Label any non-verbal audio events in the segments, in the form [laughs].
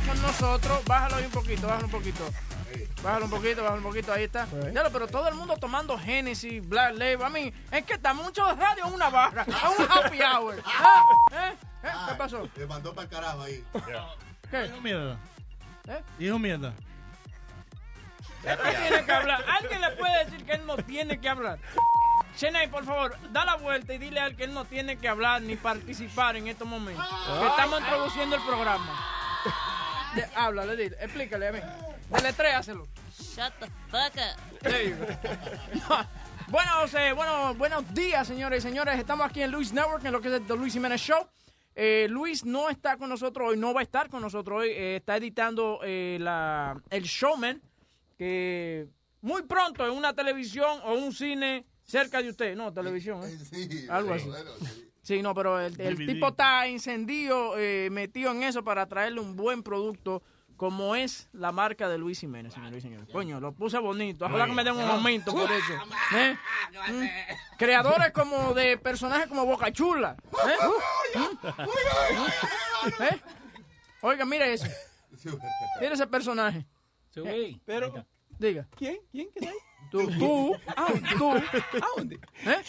Está con nosotros. Bájalo ahí un poquito, bájalo un poquito. Bájalo un poquito, bájalo un poquito, ahí está. Ya lo, pero todo el mundo tomando Genesis, Black Label. A mí, es que está mucho radio en una barra, en un happy hour. ¿Ah? [laughs] ¿Eh? ¿Eh? ¿Qué pasó? Le mandó para el carajo ahí. ¿Qué? Hijo mierda. ¿Eh? Hijo mierda. Él no tiene que hablar. Alguien le puede decir que él no tiene que hablar. Cheney, por favor, da la vuelta y dile a él que él no tiene que hablar ni participar en estos momentos. Que estamos introduciendo el programa. De- háblale, dile, explícale a mí. Deletréaselo. Shut the fuck up. There you go. bueno, José, bueno, buenos días, señores y señores. Estamos aquí en Luis Network, en lo que es el The Luis Jiménez Show. Eh, Luis no está con nosotros hoy, no va a estar con nosotros hoy. eh, está editando eh, la, el Showman, que muy pronto en una televisión o un cine cerca de usted. No, televisión, ¿eh? Sí, Algo así. bueno, sí. Sí, no, pero el, tipo está encendido, eh, metido en eso para traerle un buen producto como es la marca de Luis Jiménez, señores y señores. Coño, lo puse bonito. Ojalá que me den un momento por eso. ¿Eh? Mm. Creadores como de personajes como Boca Chula. ¿Eh? ¿Mm? ¿Eh? Oiga, mire eso. Mire ese personaje. Pero, Diga. ¿quién? ¿Quién? ¿Qué Tú, tú, ah, [laughs] tú, ¿A dónde? ¿eh?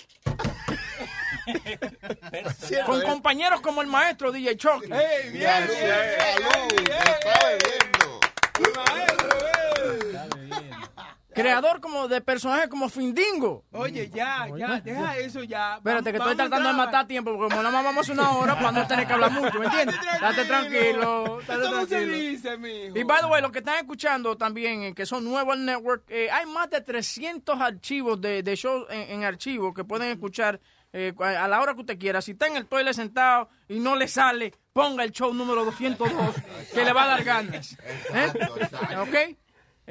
Con compañeros como el maestro DJ Chucky. ¡Ey, bien! Salud, está bebiendo. Creador como de personajes como Findingo. Oye, ya, ya, deja eso ya. Espérate, que estoy tratando de matar tiempo, porque como nada más vamos una hora para no tener que hablar mucho, ¿me entiendes? Date tranquilo, date ¿Cómo se dice, mijo? Y by the way, los que están escuchando también, eh, que son nuevos al network, eh, hay más de 300 archivos de, de shows en, en archivo que pueden escuchar eh, a la hora que usted quiera. Si está en el toilet sentado y no le sale, ponga el show número 202, que le va a dar ganas. [laughs] ¿Eh? Exacto, exacto. ¿Ok?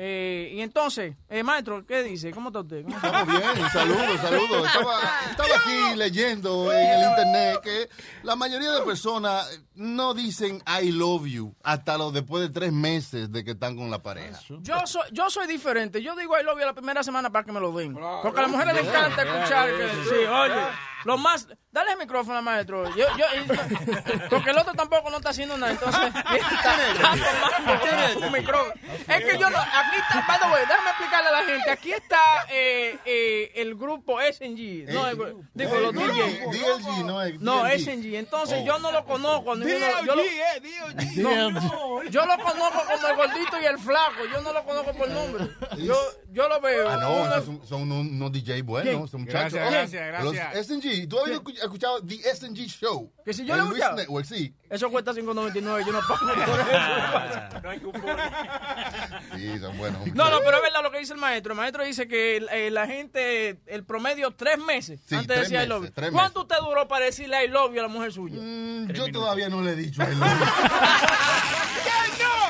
Eh, y entonces, eh, maestro, ¿qué dice? ¿Cómo está usted? ¿Cómo está? Estamos bien, saludos, saludos. Estaba, estaba aquí leyendo en el internet que la mayoría de personas no dicen I love you hasta los después de tres meses de que están con la pareja. Yo soy, yo soy diferente. Yo digo I love you la primera semana para que me lo den. Porque a las mujeres les encanta escuchar que, sí, oye, lo más, dale el micrófono al maestro. Yo, yo, porque el otro tampoco no está haciendo nada, entonces [laughs] está, tomando un micrófono. Es que yo no, aquí está, by the way, déjame explicarle a la gente. Aquí está eh, eh, el grupo SNG. No, el- digo, los No, DJs. DLG, no es No, DLG. SNG. Entonces Oh. yo no lo conozco. ninguno- yo lo- eh, no, [laughs] yo lo conozco como el gordito y el flaco. Yo no lo conozco por nombre. Yo, yo lo veo. Ah, no, Uno- esos son, son unos, unos DJ buenos, son muchachos. Gracias, Oh, gracias, Los gracias. SNG, ¿tú has escu- escuchado The SNG Show? Que si yo lo he Luis escuchado. Network, sí. Eso cuesta 5.99. Yo no pago por eso. [laughs] No hay cupón. Sí, son buenos. No, no, pero es verdad lo que dice el maestro. El maestro dice que eh, la gente, el promedio, tres meses Sí, antes de decir I love meses, you. ¿Cuánto usted duró para decirle I love you a la mujer suya? Mm, yo todavía no le he dicho I love you. [laughs] [laughs]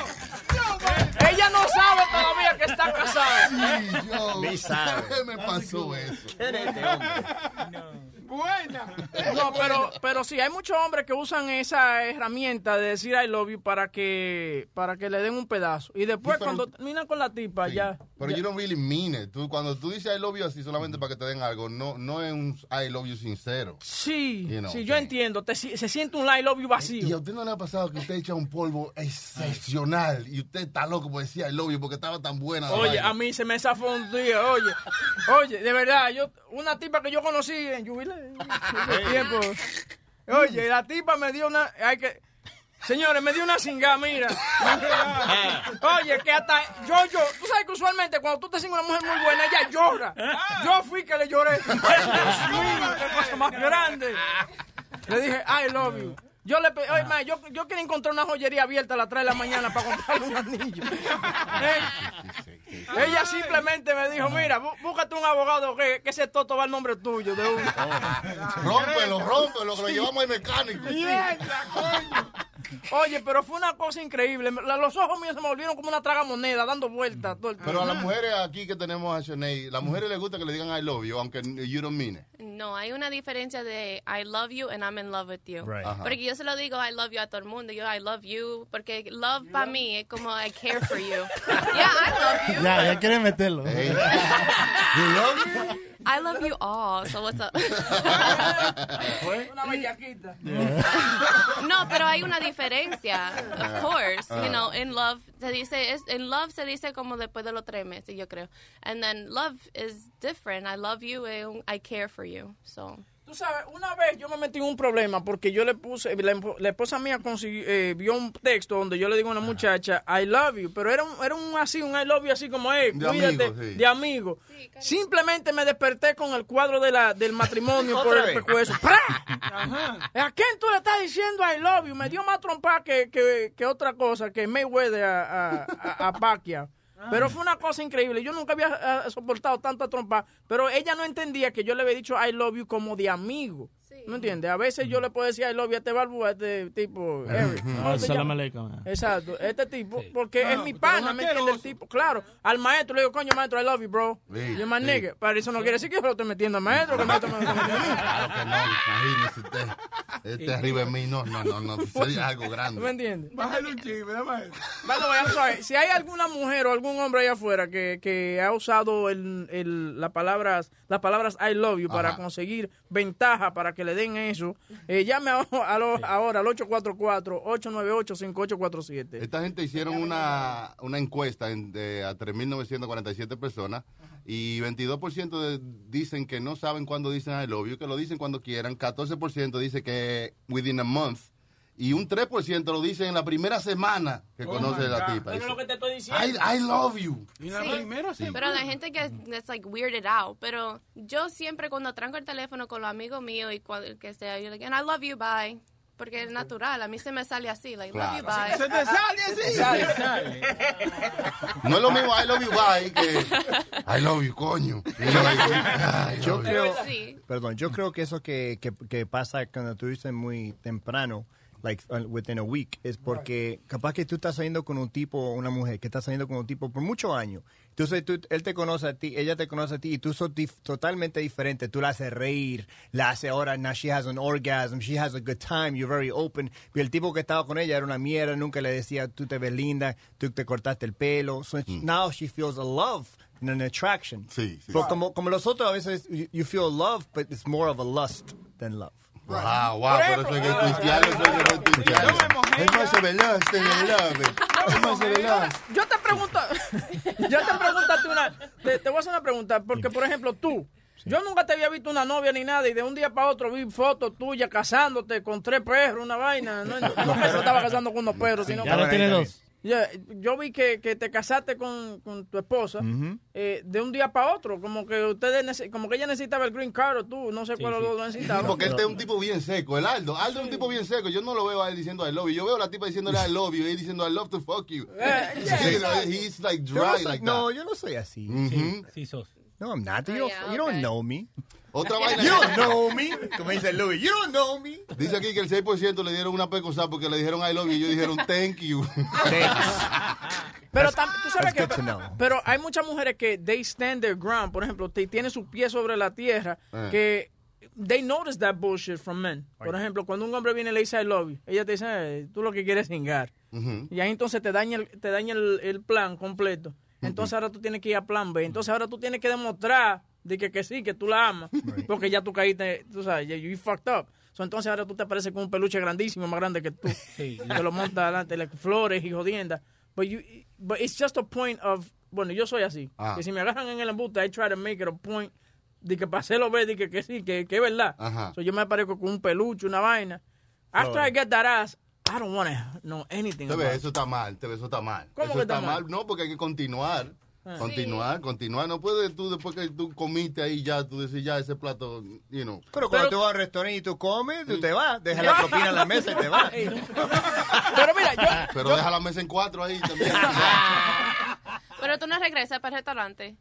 Ella no sabe todavía que está casada. Sí, yo. Ni sabe. ¿Qué [laughs] me pasó eso? Buena. [laughs] No, pero, pero sí, hay muchos hombres que usan esa herramienta de decir I love you para que, para que le den un pedazo. Y después, Sí, pero- cuando terminan con la tipa, Sí, ya. Pero ya- you don't really mean it. Tú, cuando tú dices I love you así solamente para que te den algo, no, no es un I love you sincero. Sí, You know, sí, yo entiendo. Te si- se siente un I love you ¿Y a vacío. usted no le ha pasado que usted echa un polvo excepcional y usted está loco por decir I love you porque estaba tan buena Oye, a mí se me zafó un día, oye. Oye, de verdad, yo, una tipa que yo conocí en tiempo. Oye, la tipa me dio una, hay que, Señores, me dio una cingada, mira. Oye, que hasta yo, yo, tú sabes que usualmente cuando tú te cingas una mujer muy buena, ella llora. Yo fui que le lloré. [laughs] Dios mío, qué cosa más grande. Le dije, I love you. Yo le pe- oye, ma, yo, yo quería encontrar una joyería abierta a las 3 de la mañana para comprarle un anillo. [laughs] Eh, Ella simplemente me dijo, mira, bú- búscate un abogado que, que ese toto va al nombre tuyo. De uno. Rómpelo, rómpelo, que lo llevamos al mecánico. Oye, pero fue una cosa increíble. Los ojos míos se me volvieron como una traga moneda, dando vueltas todo el tiempo. Pero a las mujeres aquí que tenemos a Shanae, las mujeres les gusta que le digan I love you, aunque you don't mean it. No, hay una diferencia de I love you and I'm in love with you. Right. Porque yo se lo digo I love you a todo el mundo. Yo I love you. Porque love para mí es como I care for you. [laughs] yeah, I love you. Ya, ya quiere meterlo. [laughs] I love you all. So what's up? Una bellaquita. no, pero hay una diferencia. Ah. Of course, Ah. you know, in love se dice es in love se dice como después de los tres meses, yo creo. And then love is different. I love you and I care for you. So Tú sabes, una vez yo me metí en un problema porque yo le puse, la, la esposa mía consiguió, eh, vio un texto donde yo le digo a una muchacha, I love you, pero era un, era un así, un I love you así como, hey, De cuídate, amigo, sí. de amigo. Simplemente me desperté con el cuadro de la, del matrimonio [laughs] por el pescuezo. ¡Pra! [laughs] ¿A quién tú le estás diciendo I love you? Me dio más trompa que, que, que otra cosa, que Mayweather a, a, a, a Pacquiao. Pero fue una cosa increíble. Yo nunca había ah, soportado tanta trompa. Pero ella no entendía que yo le había dicho I love you como de amigo. ¿Me entiendes? A veces yo le puedo decir I love you a este balbúa, a este tipo. Eric. ¿Cómo Ah, salam. Exacto, este tipo, porque es mi pana, ¿me entiende? El tipo, claro, al maestro le digo, coño, maestro, I love you, bro. My sí. nigga. Pero eso no quiere decir que yo lo estoy metiendo al maestro, que el maestro me lo está metiendo a mí. Claro que no, imagínese usted. Este arriba de mí, no, no, no, no, sería algo ¿Tú me grande. entiendes? Bájale un chisme, sorry. Si hay alguna mujer o algún hombre allá afuera que, que ha usado el, el, la palabras, las palabras I love you para conseguir ventaja para que le den eso, eh, llame a- a lo- ahora al 844-898-5847. Esta gente hicieron una, una encuesta en- de, a 3.947 personas y 22% de- dicen que no saben cuándo dicen I love you, que lo dicen cuando quieran, 14% dice que within a month y un 3% lo dicen en la primera semana que conoce a la tipa. Eso es lo que te estoy diciendo. I, I love you. Y la Sí. primera sí. Pero la gente que es like weirded out. Pero yo siempre cuando tranco el teléfono con los amigos míos y cual- que sea, yo like, and I love you, bye. Porque es natural, a mí se me sale así, like, love you, bye. Se te sale así. Sale, sale. No es lo mismo I love you bye que I love you coño. Yo, Yo love you. creo, Sí. perdón, yo creo que eso que, que, que pasa cuando tú dices muy temprano, like uh, within a week, es porque capaz que tú estás saliendo con un tipo o una mujer que está saliendo con un tipo por muchos años. Entonces tú, él te conoce a ti, ella te conoce a ti y tú sos dif- totalmente diferente. Tú la haces reír, la haces ahora, now she has an orgasm, she has a good time, you're very open. Y el tipo que estaba con ella era una mierda, nunca le decía tú te ves linda, tú te cortaste el pelo. So now she feels a love and an attraction. Sí, sí. Pero como, como los otros a veces, you, you feel love, but it's more of a lust than love. Wow, wow, por eso es que cristiano, eso es que más se veloz, se veloz. Yo te pregunto, yo te pregunto a ti una, te, te voy a hacer una pregunta, porque por ejemplo tú, yo nunca te había visto una novia ni nada y de un día para otro vi fotos tuyas casándote con tres perros, una vaina, no, no, no estaba casando con unos perros, sino Ya lo tiene dos. Ya, yo vi que, que te casaste con, con tu esposa eh, de un día para otro, como que ustedes como que ella necesitaba el green card o tú, no sé cuál sí. lo necesitaba. Porque este es un tipo bien seco, el Aldo. Aldo es un tipo bien seco. Yo no lo veo a él diciendo I love you. Yo veo a la tipa diciéndole I love you y él diciendo I love to fuck you. Yeah. [laughs] Sí, no, he's like Yo no, dry soy, like no, that. yo no soy así. Sí, sos. No, I'm not. You, Oh, don't, yeah, you don't okay. know me. Otra vaina. You don't know me. Como dice Louis, you don't know me. Dice aquí que el 6% le dieron una pecosa porque le dijeron I love you y ellos dijeron thank you. Pero tam- tú sabes que pero hay muchas mujeres que they stand their ground, por ejemplo, tienen sus pies sobre la tierra Eh. que they notice that bullshit from men. Por ejemplo, cuando un hombre viene y le dice I love you, ella te dice, "Eh, tú lo que quieres es hingar. Ujú. Y ahí entonces te daña el, te daña el, el plan completo. Entonces ahora tú tienes que ir a plan B. Entonces ahora tú tienes que demostrar de que, que sí, que tú la amas. Porque ya tú caíste, tú sabes, you fucked up. So, entonces ahora tú te apareces con un peluche grandísimo, más grande que tú. [laughs] Sí. Te lo montas adelante, like, flores y jodiendas. But, you, but it's just a point of, bueno, yo soy así. Ah. Que si me agarran en el embuste, I try to make it a point de que para hacerlo ver, de que, que sí, que, que es verdad. Ajá. So, yo me aparezco con un peluche, una vaina. After I get that ass, I don't want to know anything Te ves, eso está mal, te ves, eso está mal. ¿Cómo eso que está está mal? mal? No, porque hay que continuar. Continuar, continuar. No puedes tú, después que tú comiste ahí ya, tú decir ya ese plato, you know. Pero cuando tú vas al restaurante y tú comes, tú te vas, dejas la propina en la mesa y te vas. Pero mira, yo... Pero deja la mesa en cuatro ahí también. Pero tú no regresas para el restaurante.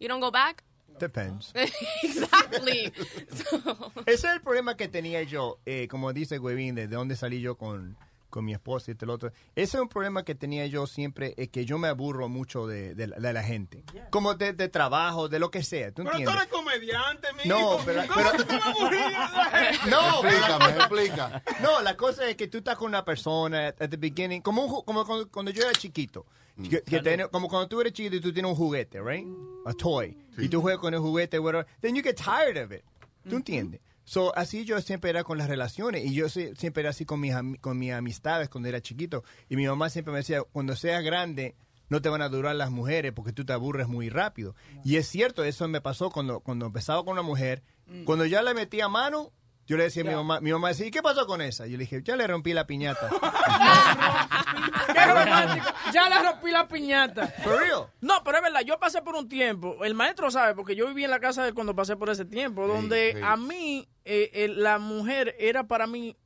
You don't go back? Depends. [laughs] exactly. So- Ese es el problema que tenía yo, eh, como dice Huevín, de dónde salí yo con, con mi esposa y este, el otro. Ese es un problema que tenía yo siempre, es que yo me aburro mucho de, de la- de la gente. Como de, de trabajo, de lo que sea, ¿tú Pero tú entiendes? eres comediante, mijo. No, pero- ¿Cómo pero- tú? [laughs] No, Explícame, explica. No, la cosa es que tú estás con una persona at the beginning, como, un ju- como cuando, cuando yo era chiquito. Que, que tiene- como cuando tú eres chiquito y tú tienes un juguete, right? A toy. Y tú juegas con el juguete, whatever. Then you get tired of it. ¿Tú entiendes? So, así yo siempre era con las relaciones y yo siempre era así con mis, con mis amistades cuando era chiquito. Y mi mamá siempre me decía, cuando seas grande, no te van a durar las mujeres porque tú te aburres muy rápido. Y es cierto, eso me pasó cuando, cuando empezaba con una mujer. Cuando ya le metía mano, yo le decía a mi mamá, mi mamá decía, ¿y qué pasó con esa? Yo le dije, ya le rompí la piñata. [laughs] Qué romántico. Ya le rompí la piñata. For real. No, pero es verdad, yo pasé por un tiempo, el maestro sabe, porque yo viví en la casa de él cuando pasé por ese tiempo, donde sí. a mí eh, eh, la mujer era para mí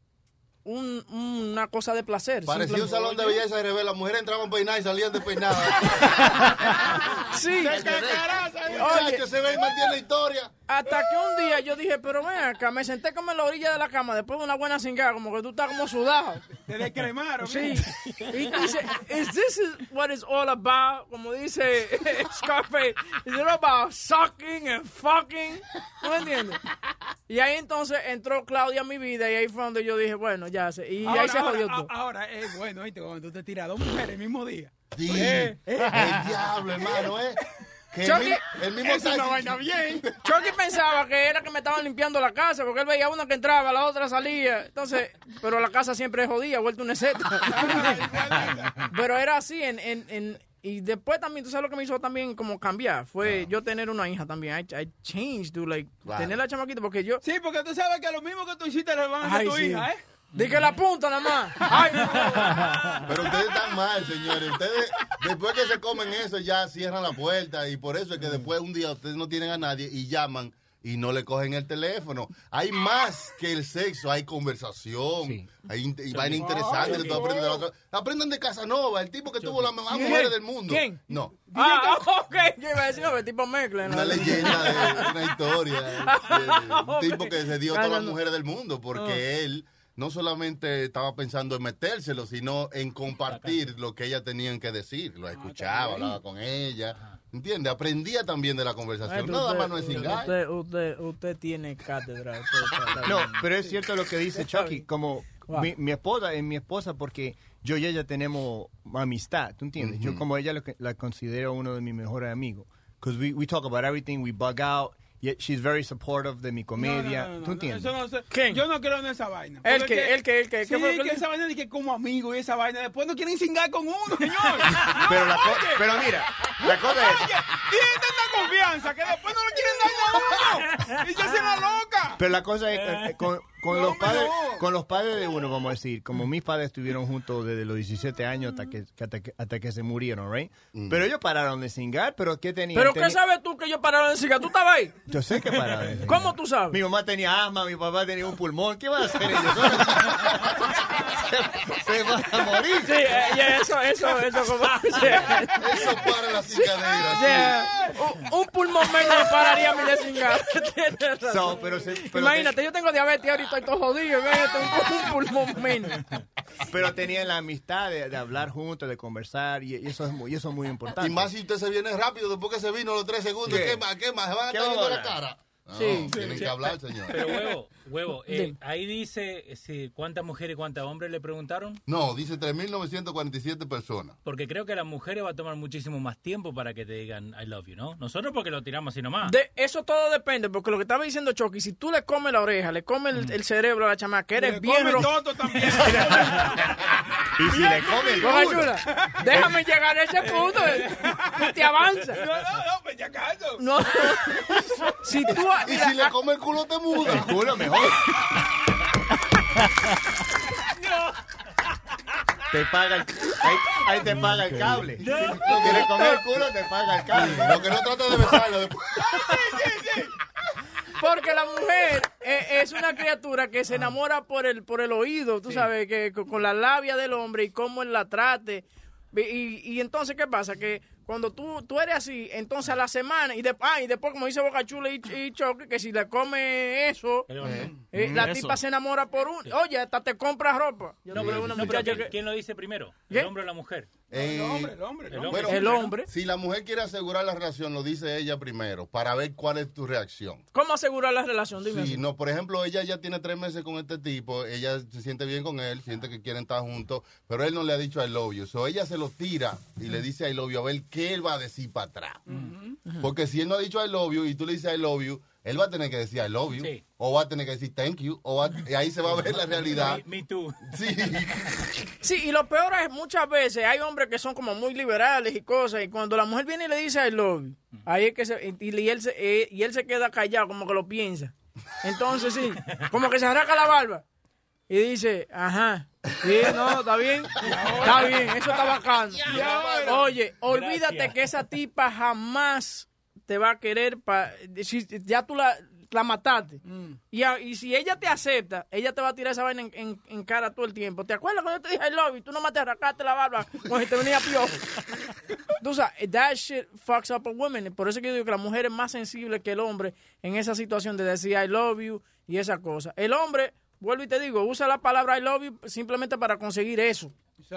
un- una cosa de placer. Parecía un salón de belleza de revés. Las mujeres entraban peinadas y salían despeinadas. [laughs] Sí. Oye, que se ve y mantiene la historia. Hasta que un día yo dije, pero ven acá, me senté como en la orilla de la cama después de una buena cingada, como que tú estás como sudado. Te descremaron. Sí. Y dice, ¿is this is what it's all about? Como dice [laughs] Scarface, is it all about sucking and fucking? ¿No me entiendes? Y ahí entonces entró Claudia a mi vida y ahí fue donde yo dije, bueno, ya Y ahí se jodió ahora, todo. Ahora es bueno, ¿viste? Cuando tú te tiras a dos mujeres el mismo día. Sí. Eh, El diablo, hermano, ¿eh? Que Chucky, mismo, el mismo Es una vaina bien. Chucky pensaba que era que me estaban limpiando la casa, porque él veía una que entraba, la otra salía. Entonces, pero la casa siempre es jodida, vuelta una seta. [laughs] pero era así, en, en, en- y después también, tú sabes lo que me hizo también como cambiar, fue yo tener una hija también. I, I changed to like, tener la chamaquita, porque yo... Sí, porque tú sabes que lo mismo que tú hiciste le van a hacer a tu sí. hija, ¿eh? Di que la punta nada más. Ay, no. Pero ustedes están mal, señores. Ustedes, después que se comen eso, ya cierran la puerta. Y por eso es que después un día ustedes no tienen a nadie y llaman y no le cogen el teléfono. Hay más que el sexo, hay conversación, hay in- y vaina interesante que tú aprendes de la otra. Aprendan de Casanova, el tipo que tuvo las más ¿Quién? mujeres del mundo. ¿Quién? No, Ah, [laughs] ok. Yo iba a decir, no, el tipo Mecklen. una leyenda de una historia. de un tipo que se dio a todas las mujeres del mundo porque él no solamente estaba pensando en metérselo, sino en compartir lo que ellas tenían que decir. Lo escuchaba, hablaba con ella. ¿Entiendes? Aprendía también de la conversación. Maestro, Nada usted- más no es cingar. usted, usted, usted tiene cátedra. usted [laughs] No, pero es cierto lo que dice Chucky, como Wow. mi, mi esposa es mi esposa porque yo y ella tenemos amistad, ¿tú entiendes? Yo como ella lo que- la considero uno de mis mejores amigos. Because we, we talk about everything, we bug out, yet she's very supportive de mi comedia, No, no, no, ¿tú entiendes? eso no sé. ¿Quién? Yo no creo en esa vaina. ¿El qué? ¿El qué? ¿El qué? ¿Qué fue lo que esa vaina de que como amigo y esa vaina. Después no quieren cingar con uno, [laughs] señor. pero, la pero mira, la cosa es... tiene tanta confianza que después no lo quieren dar a uno. Y se hace la loca. Pero la cosa es eh, con, con No, los padres, no. con los padres de uno, vamos a decir, como mis padres estuvieron juntos desde los 17 años hasta que, hasta que, hasta que se murieron, ¿right? Pero ellos pararon de cingar, pero ¿qué tenían? ¿Pero qué Teni- sabes tú que yo pararon de cigarro? ¿Tú estabas ahí? Yo sé que pararon de cingar. ¿Cómo tú sabes? Mi mamá tenía asma, mi papá tenía un pulmón. ¿Qué van a hacer ellos? se, [laughs] se van a morir. Sí, eh, yeah, eso, eso, eso, como... [laughs] Eso para la sí. Yeah. Un, un pulmón menos me pararía a mí de cingar. [laughs] Tienes razón. So, pero se- pero Imagínate, yo tengo diabetes ahorita estoy todo jodido. Un, un pulmón menos. Pero tenían la amistad de, de hablar juntos, de conversar, y, y eso es muy, y eso es muy importante. Y más si usted se viene rápido después que se vino los tres segundos. ¿Qué? ¿Qué, más? ¿Qué más? ¿Se van a ¿Qué estar viendo la cara? No, Sí. tienen que hablar, señor. Pero huevo, huevo, eh, ahí dice eh, si, cuántas mujeres y cuántos hombres le preguntaron, No, dice 3.947 personas. porque creo que las mujeres va a tomar muchísimo más tiempo para que te digan I love you, ¿no? Nosotros porque lo tiramos así nomás. De eso todo depende, porque lo que estaba diciendo Chucky, si tú le comes la oreja, le comes el, el cerebro a la chamaca, que eres Le bien come ro- toto también. [laughs] [laughs] Y si le come el culo. déjame llegar a ese punto. [laughs] Tú te avanzas. No, no, no, pues ya acaso. No. si tú. Y si le come el culo, te muda. El culo mejor. te paga el, ahí, ahí te paga el cable. Si quieres comer el culo, te paga el cable. Lo que no trata de besarlo después. Porque la mujer eh, es una criatura que se enamora por el por el oído, tú sabes, que con con la labia del hombre y cómo él la trate. Y, y entonces, ¿qué pasa? Que cuando tú, tú eres así, entonces a la semana, y, de, ah, y después, como dice Boca Chula y, y Choque, que si le come eso, eh, la Eso. tipa se enamora por un... Oye, hasta te compra ropa. Yo No, pero, una no, pero ¿quién, lo dice primero? ¿Qué? ¿El hombre o la mujer? Eh, El hombre, el hombre. bueno, El hombre. Si la mujer quiere asegurar la relación, lo dice ella primero, para ver cuál es tu reacción. ¿Cómo asegurar la relación? Dime. Sí, así. no, por ejemplo, ella ya tiene tres meses con este tipo, ella se siente bien con él, siente que quieren estar juntos, pero él no le ha dicho I love you. So ella se lo tira y le dice I love you a ver qué él va a decir para atrás. Porque si él no ha dicho I love you y tú le dices I love you, él va a tener que decir I love you, Sí. o va a tener que decir thank you, o va- y ahí se va a ver la [laughs] realidad. Me, me too. Sí. [laughs] Sí, y lo peor es muchas veces hay hombres que son como muy liberales y cosas, y cuando la mujer viene y le dice I love you, ahí es que se, y, y él se, eh, y él se queda callado, como que lo piensa. Entonces sí, [laughs] como que se arranca la barba y dice, ajá, sí, no, está bien, está bien, eso está bacano. Oye, olvídate Gracias. que esa tipa jamás te va a querer, pa, si ya tú la, la mataste. Y, a- y si ella te acepta, ella te va a tirar esa vaina en, en- en cara todo el tiempo. ¿Te acuerdas cuando yo te dije I love you? Tú nomás te arrancaste la barba si te venía piojo. [laughs] Tú sabes, that shit fucks up a woman. Por eso que yo digo que la mujer es más sensible que el hombre en esa situación de decir I love you y esa cosa. El hombre, vuelvo y te digo, usa la palabra I love you simplemente para conseguir eso.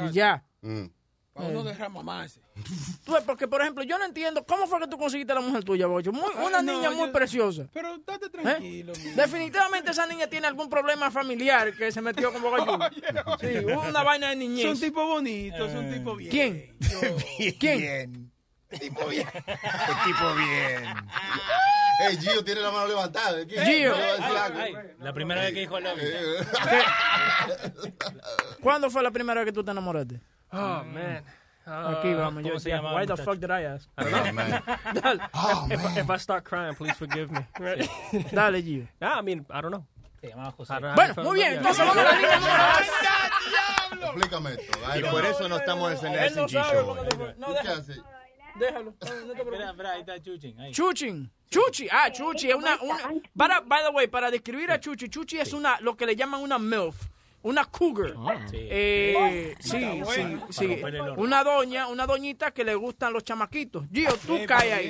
Y ya. Mm. Para uno derrama más. [laughs] Porque, por ejemplo, yo no entiendo cómo fue que tú conseguiste a la mujer tuya, Bocho. Muy, Ay, una no, niña muy yo- preciosa. Pero date ¿Eh? tranquilo. Definitivamente esa niña tiene algún problema familiar que se metió con Boca [laughs] Juniors. Sí, hubo una vaina de niñez. Son tipos bonitos, son tipos bien. ¿Quién? [laughs] ¿Quién? Tipo bien. El tipo bien. Hey, Gio tiene la mano levantada. ¿Qué? Gio. Ay, ay, la primera vez que dijo I love you. ¿Cuándo fue la primera vez que tú te enamoraste? Oh, man. Aquí vamos. ¿cómo Yo, llamaba why the fuck did I ask? I don't know. Man. Dale, Oh, if, man. if I start crying, please forgive me. Right? [laughs] dale, Gio. nah, I mean, I don't know. Se llamaba José. Bueno, muy bien. Entonces vamos a la línea número [laughs] dos. Explícame esto. Y por eso no estamos en el SNG show. No, ¿Tú qué déjalo. haces? Déjalo. No, te Espera, preocupes. espera, ahí está Chuchin. Chuchin. Chuchi. Ah, Chuchi es una, una para, by the way, para describir a Chuchi, Chuchi es una, lo que le llaman una MILF. Una cougar. Sí. Eh, sí, sí, sí. el horno. Una doña, una doñita que le gustan los chamaquitos. Gio, tú caes ahí.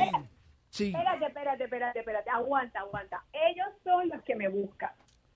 Sí. Espérate, espérate, espérate, espérate. Aguanta, aguanta. Ellos son los que me buscan.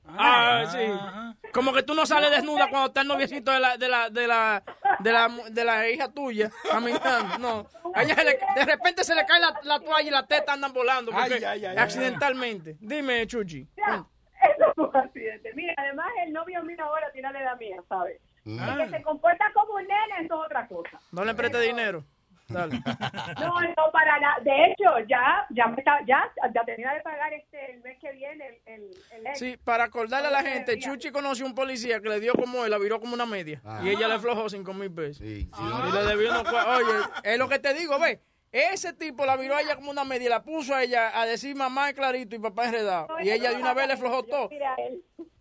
Ah, sí. Como que tú no sales desnuda cuando está el noviecito de la, de la, de la, de la, de la hija tuya caminando. No. A ella se le- de repente se le cae la, la toalla y la teta andan volando porque Ay, ay, ay, accidentalmente. Dime, Chuchi. Ya, eso fue un accidente. Mira, además el novio mío ahora tiene la edad mía, ¿sabes? Y que se comporta como un nene, eso es otra cosa. No le preste dinero. Dale. [laughs] No, no, para nada. De hecho, ya, ya me está, ya, ya tenía de pagar este el mes que viene el, el, el ex. Sí, para acordarle a la gente, Chuchi conoció un policía que le dio como él, la viró como una media. Ah. Y ella le aflojó cinco mil pesos. Sí, sí. Y le debió unos Oye, es lo que te digo, ve. Ese tipo la viró a ella como una media y la puso a ella a decir mamá es clarito y papá es enredado. Y ella de una vez le aflojó todo.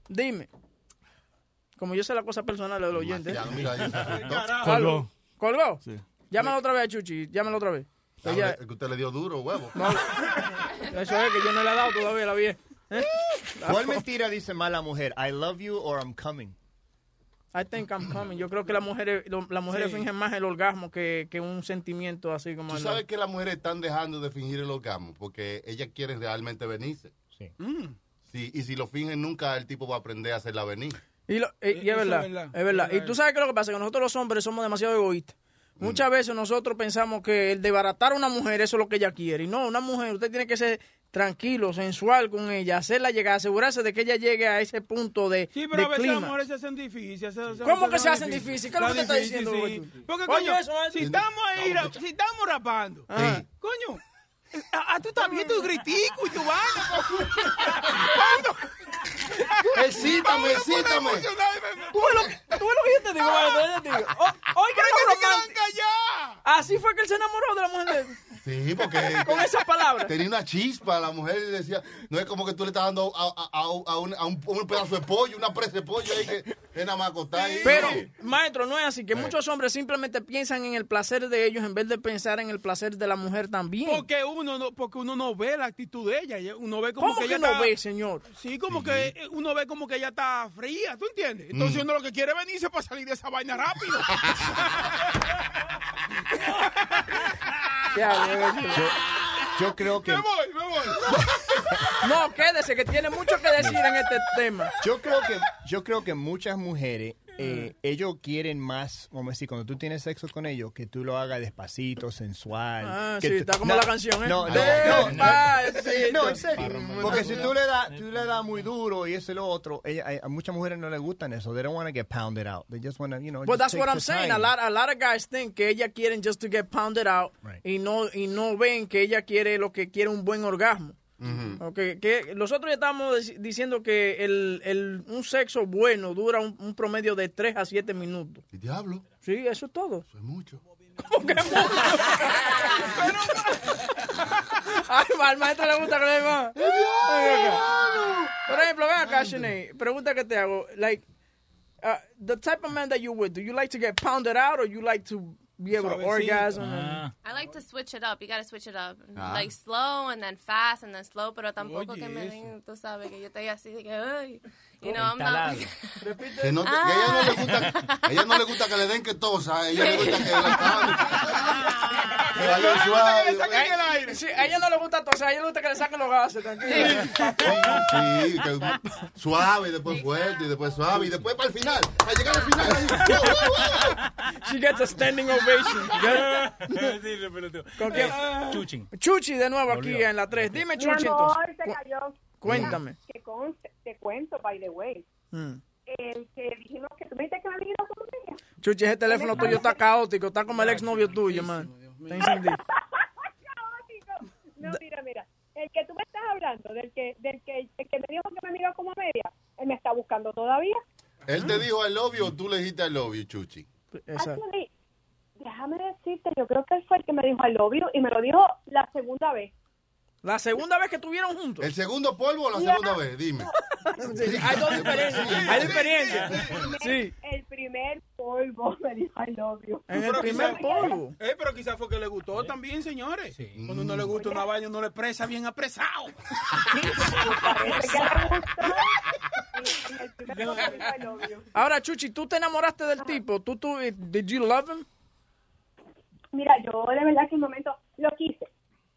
Dime. Como yo sé la cosa personal del oyente. [laughs] ¿Colgó? ¿Colgó? Sí. Llámalo otra vez a Chuchi, llámalo otra vez. Ella, Es que usted le dio duro, huevo. no, [laughs] eso es que yo no le he dado todavía la vieja. ¿Eh? ¿Cuál [laughs] mentira dice más la mujer? I love you or I'm coming. I think I'm coming. Yo creo que las mujeres, las mujeres Sí. fingen más el orgasmo que, que un sentimiento así como Tú el- sabes que las mujeres están dejando de fingir el orgasmo porque ellas quieren realmente venirse. Sí. Sí, y si lo fingen nunca, el tipo va a aprender a hacerla venir. Y, lo- y- y es verdad, es verdad. Y tú sabes que lo que pasa es que nosotros los hombres somos demasiado egoístas. Muchas veces nosotros pensamos que el desbaratar a una mujer eso es lo que ella quiere. Y no, una mujer, usted tiene que ser tranquilo, sensual con ella, hacerla llegar, asegurarse de que ella llegue a ese punto de, Sí, pero de a veces las clima. mujeres se hacen difíciles. ¿Cómo que se hacen difíciles? ¿Qué es lo que te está diciendo, Sí. Porque, Oye, coño, eso es- si estamos ahí, si estamos rapando, Ajá. coño, ah, tú estás viendo tu gritico y tu vaina. Coño. Excítame, excítame. ¿Tú ves lo, tú ves lo que yo te digo? Yo te digo. O- Oiga, lo romántico. Así fue que él se enamoró de la mujer de él. Sí, porque Con esas palabras. tenía una chispa, la mujer le decía, no es como que tú le estás dando a, a- a- a un, a un- un pedazo de pollo, una presa de pollo ahí que es nada más acostar ahí. Pero, maestro, no es así, que muchos hombres simplemente piensan en el placer de ellos en vez de pensar en el placer de la mujer también. Porque uno no, porque uno no ve la actitud de ella. Uno ve como ¿Cómo que, que ella no está- ve, señor? Sí, como que uno ve como que ella está fría, ¿tú entiendes? Entonces Mm. uno lo que quiere es venirse para salir de esa vaina rápido. Yo, yo creo que... Me voy, me voy. No, quédese, que tiene mucho que decir en este tema. Yo creo que, yo creo que muchas mujeres, eh, ellos quieren más, a decir, cuando tú tienes sexo con ellos, que tú lo hagas despacito, sensual. Ah, que sí, está como la canción, ¿eh? No, no, no, no, en serio. Porque si tú le das, tú le das muy duro y eso y lo otro, ella, a, muchas mujeres no les gustan eso. They don't want to get pounded out. They just want to, you know, But that's what I'm saying. time. A lot, a lot of guys think que ella quieren just to get pounded out y no y no ven que ella quiere lo que quiere un buen orgasmo. Okay, que nosotros ya estamos dic- diciendo que el, el, un sexo bueno dura un, un promedio de 3 a 7 minutos. ¿Y diablo? Sí, eso es todo. Eso es mucho. [laughs] Ay, al maestro le gusta que le diga. Por ejemplo, ven acá, Shanae. Pregunta que te hago. Like, uh, the type of man that you with, do you like to get pounded out or you like to be able to orgasm? And- I like to switch it up. You gotta switch it up. Ah. Like slow and then fast and then slow, pero tampoco Oye, que me eso. den, tú sabes, que yo estoy así de que, ay, know, I'm not. Que no te- que a ella no le gusta, a ella no le gusta que le den que tosa, a ella le gusta que. [laughs] Que vaya suave. Eh, Sí, a ella no le gusta toser, a ella le gusta que le saquen los gases, tranquilo. Sí, que suave, después fuerte, y después suave, y después para el final, a llegar al final. ahí. She gets a standing ovation. [laughs] Le. ¿Con quién? Eh, Chuchín. Chuchi de nuevo aquí en la 3. Dime, Mi Chuchi, amor, entonces. se cayó. Cuéntame. Que conste, te cuento, by the way. Mm. El que dijimos que tú me dijiste que me ido con ella. Chuchi, ese teléfono tuyo está caótico, está como el exnovio tuyo, man. Está encendido. [laughs] No, mira, mira. El que tú me estás hablando, del que, del que, el que me dijo que me iba como media, él me está buscando todavía. Él te dijo love you o tú le dijiste love you, Chuchi. Actually, déjame decirte, yo creo que él fue el que me dijo love you y me lo dijo la segunda vez. La segunda vez que estuvieron juntos. ¿El segundo polvo o la segunda vez? Dime. [laughs] Sí, hay dos diferencias. Hay diferencias. Sí. El primer polvo me dijo I love you. En el primer polvo. Eh, pero quizás fue que le gustó también, señores. Cuando uno le gusta una vaina, uno le presa bien [laughs] apresado. Ahora, Chuchi, ¿tú te enamoraste del tipo? ¿Tú, tú, eh, did you love him? Mira, yo de verdad que en un momento lo quise,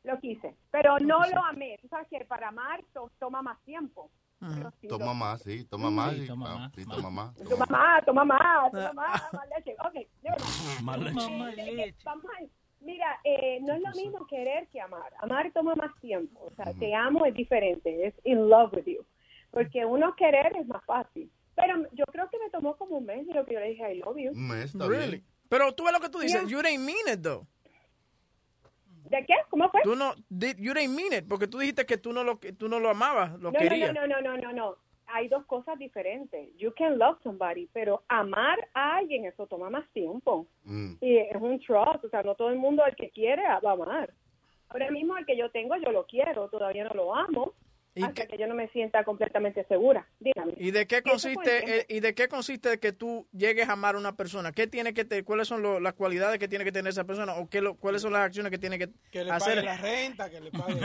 lo quise, pero no lo amé. Tú sabes que para amar to- toma más tiempo. Sí Toma lo- más, sí, toma más. Sí, toma más, Sí, más. toma más. Toma más, toma más, [laughs] toma más, más leche. Ok, de verdad. [laughs] Más leche. Vamos a- Mira, eh, no es lo mismo querer que amar. Amar toma más tiempo. O sea, te amo es diferente, es in love with you. Porque uno querer es más fácil. Pero yo creo que me tomó como un mes de lo que yo le dije I love you. Un mes, está Really? bien. Pero tú ves lo que tú dices. Yeah. You didn't mean it, though. ¿De qué? ¿Cómo fue? Tú no, did- you didn't mean it, porque tú dijiste que tú no lo, que tú no lo amabas, lo no, no, querías. no, no, no, no, no. Hay dos cosas diferentes. You can love somebody, pero amar a alguien, eso toma más tiempo. Mm. Y es un trust, o sea, no todo el mundo el que quiere va a amar. Ahora mismo el que yo tengo, yo lo quiero, todavía no lo amo, ¿Y hasta que yo no me sienta completamente segura. Dígame. ¿Y de qué el consiste eh, y de qué consiste que tú llegues a amar a una persona? ¿Qué tiene que te, cuáles son lo- las cualidades que tiene que tener esa persona o qué lo- cuáles son las acciones que tiene que, Que le hacer? pague la renta, que le pague. [laughs]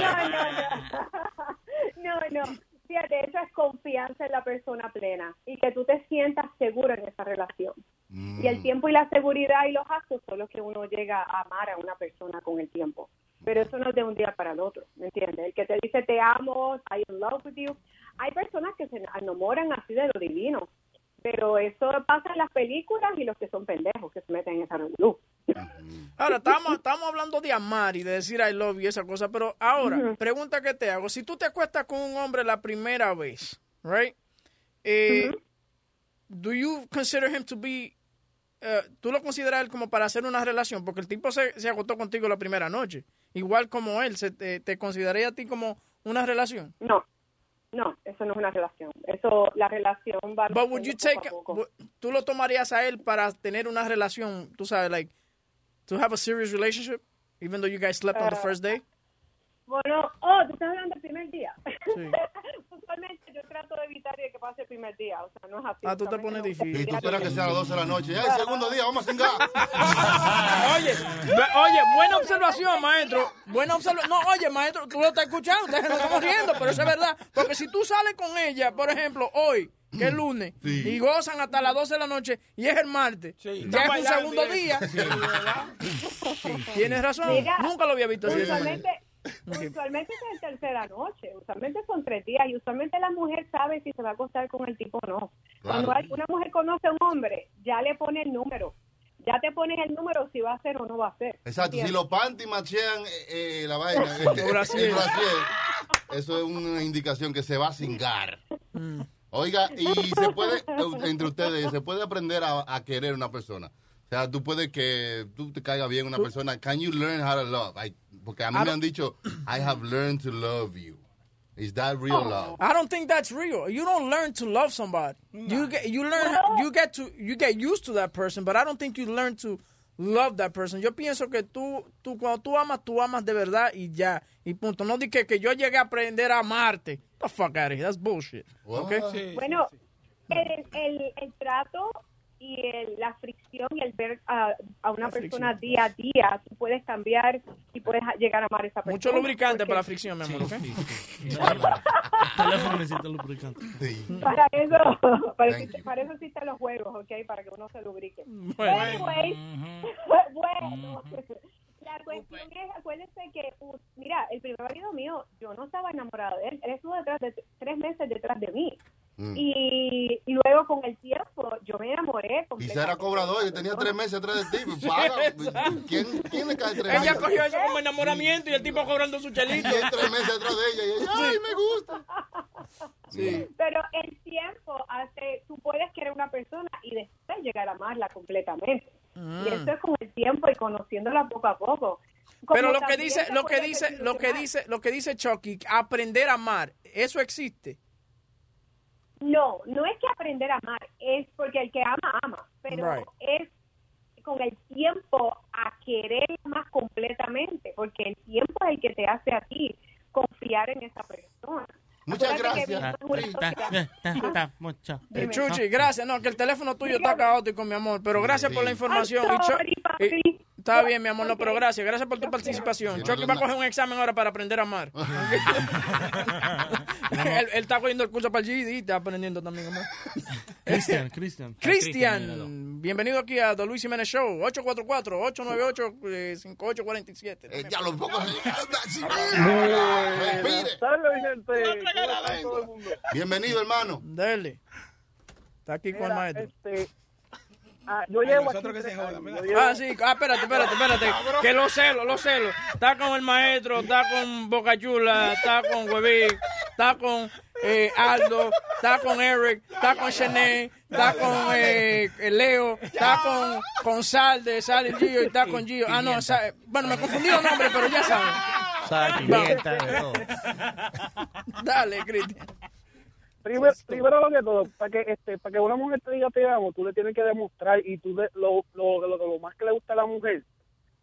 No, no, no. No, no. Fíjate, eso es confianza en la persona plena y que tú te sientas seguro en esa relación. Mm. Y el tiempo y la seguridad y los actos son los que uno llega a amar a una persona con el tiempo. Pero eso no es de un día para el otro, ¿me entiendes? El que te dice te amo, I in love with you. Hay personas que se enamoran así de lo divino, pero eso pasa en las películas y los que son pendejos que se meten en esa luz. Ahora, estamos, estamos hablando de amar y de decir I love you y esa cosa, pero ahora, pregunta que te hago. Si tú te acuestas con un hombre la primera vez, right? Eh, Do you consider him to be, eh, tú lo consideras como para hacer una relación? Porque el tipo se, se acostó contigo la primera noche. Igual como él, se, te, te consideraría a ti como una relación? No, No, eso no es una relación. Eso, la relación va But would you take, tú lo tomarías a él para tener una relación, tú sabes, like, to have a serious relationship, even though you guys slept on the Uh, first day? Bueno, oh, tú estás hablando del primer día. Sí. [laughs] Usualmente yo trato de evitar que pase el primer día, o sea, no es así. Ah, tú te pones difícil. Y tú esperas que sea a las 12 de la noche. Ya, el segundo día, vamos a cingar. [laughs] Oye, oye, buena observación, maestro. Buena observación. No, oye, maestro, tú lo estás escuchando, ustedes no estamos riendo, pero eso es verdad. Porque si tú sales con ella, por ejemplo, hoy, que es lunes, Sí. y gozan hasta las 12 de la noche, y es el martes, ya es un segundo día. Tienes razón. Mira, Nunca lo había visto así. Usualmente, es en tercera noche, usualmente son tres días y usualmente la mujer sabe si se va a acostar con el tipo o no. Cuando hay- una mujer conoce a un hombre, ya le pone el número, ya te ponen el número si va a ser o no va a ser. Exacto, si ¿entiendes? los panty machean eh, eh, la vaina, [laughs] eh, El el brasier, eso es una indicación que se va a cingar. Oiga, y se puede, entre ustedes, se puede aprender a, a querer una persona. O sea, tú puedes que tú te caiga bien una persona. Can you learn how to love? I- porque a mí me han dicho, I have learned to love you. Is that real love? I don't think that's real. You don't learn to love somebody. You get you learn you get to you get used to that person, but I don't think you learn to love that person. Yo pienso que tú tú cuando tú amas, tú amas de verdad y ya y punto. No di que, que yo llegué a aprender a amarte. The fuck out of here. That's bullshit. Okay? Bueno, el, el, el trato y el- la fricción y el ver a, a una persona día a día, tú puedes cambiar y puedes llegar a amar a esa persona. Mucho lubricante porque para la fricción, mi amor, ¿ok? El teléfono necesita lubricante. Para eso, [laughs] para, eso, para eso existen los juegos, ¿ok? Para que uno se lubrique. Bueno. Anyways, [laughs] bueno, la cuestión es, acuérdense que, uh, mira, el primer marido mío, yo no estaba enamorado de él, él estuvo detrás de tres meses detrás de mí. Mm. Y, y luego con el tiempo yo me enamoré. Quizá era cobrador y tenía tres meses atrás de ti. pues. [laughs] ¿Quién, ¿Quién le cae tres Ella meses? cogió eso como enamoramiento y el tipo cobrando su chelito. Y tres meses atrás de ella. Y ella, ay, me gusta. [laughs] Sí. Pero el tiempo hace, tú puedes querer una persona y después llegar a amarla completamente. Mm. Y eso es con el tiempo y conociéndola poco a poco. Como Pero lo que dice, lo que dice, lo que dice, lo que dice Chucky, aprender a amar, eso existe. No, no es que aprender a amar, es porque el que ama, ama. Pero Right. es con el tiempo a querer más completamente, porque el tiempo es el que te hace a ti confiar en esa persona. Muchas Acuérdate gracias. Mucho. Eh. Chuchi, gracias. No, que el teléfono tuyo está caótico, mi amor. Pero gracias por la información. Ay, sorry, y- está bien, mi amor, no, pero gracias. Gracias por tu participación. Chucky va a coger un examen ahora para aprender a amar. [laughs] él, él está cogiendo el curso para el GED y está aprendiendo también a amar. [laughs] Cristian, Cristian. Cristian, bienvenido aquí a The Luis Jiménez Show. 844-898-5847. Eh, ya lo poco. Salve, gente. ¿Cómo está todo el mundo? Bienvenido, hermano. Dale. Está aquí con el maestro. este, ah, yo llevo aquí tres años, yo llevo- Ah, sí, ah, espérate, espérate, espérate. [laughs] Que lo celo, lo celo. Está con el maestro, está con Boca Chula, está con Huevín, está con eh, Aldo, está con Eric, está con Chené, está con eh, Leo, está con, con Sal de Sal y Gio y está con Gio. Ah, no, bueno, me confundí los nombres, pero ya saben. Sal, pimienta, de todo. Dale, Cristian. Primero, primero lo que todo, para que este, para que una mujer te diga te amo, tú le tienes que demostrar y tú le- lo, lo, lo, lo más que le gusta a la mujer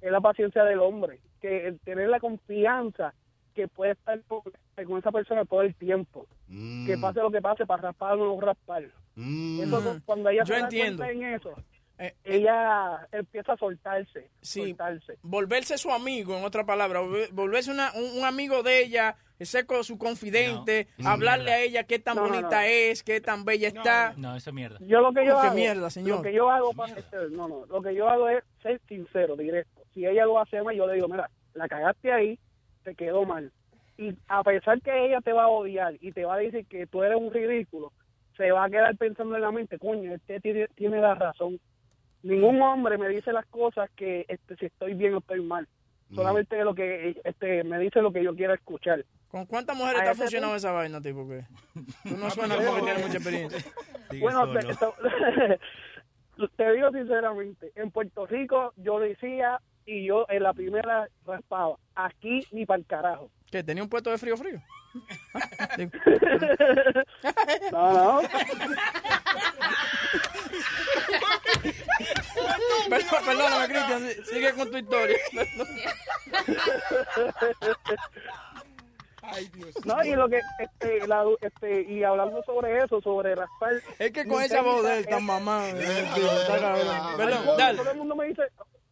es la paciencia del hombre, que el tener la confianza que puede estar con, con esa persona todo el tiempo, Mm. que pase lo que pase para raspar o no raspar. Eso, cuando ella Yo se da entiendo. cuenta en eso, Eh, ella empieza a soltarse, Sí, soltarse. volverse su amigo, en otra palabra, volver- volverse una- un, un amigo de ella, ser con su confidente, No, hablarle mierda. a ella qué tan No, bonita no. es, qué tan bella está. No, eso es mierda. Yo lo que yo ¿Qué hago, mierda, señor? Lo que yo hago para este, no, no, lo que yo hago es ser sincero, directo. Si ella lo hace mal, yo le digo, mira, la cagaste ahí, te quedó mal. Y a pesar que ella te va a odiar y te va a decir que tú eres un ridículo, se va a quedar pensando en la mente, coño, este tiene, tiene la razón. Ningún hombre me dice las cosas que este, si estoy bien o estoy mal. Solamente lo que este me dice lo que yo quiero escuchar. ¿Con cuántas mujeres te ha funcionado punto- esa vaina, tipo? Que tú no suenas como que tienes mucha experiencia. [laughs] Bueno, te, te- [laughs] te digo sinceramente, en Puerto Rico yo decía y yo en la primera raspaba, aquí ni para el carajo. ¿Qué? ¿Tenía un puesto de frío frío? [laughs] No, no. Perdón, perdóname, Cristian. si- Sigue con tu historia. Ay, Dios. No, y lo que, este, la, este, y hablando sobre eso, sobre raspar. Es que con esa voz de él tan mamá. Está cabrón. Perdón, dale. Todo el mundo me dice,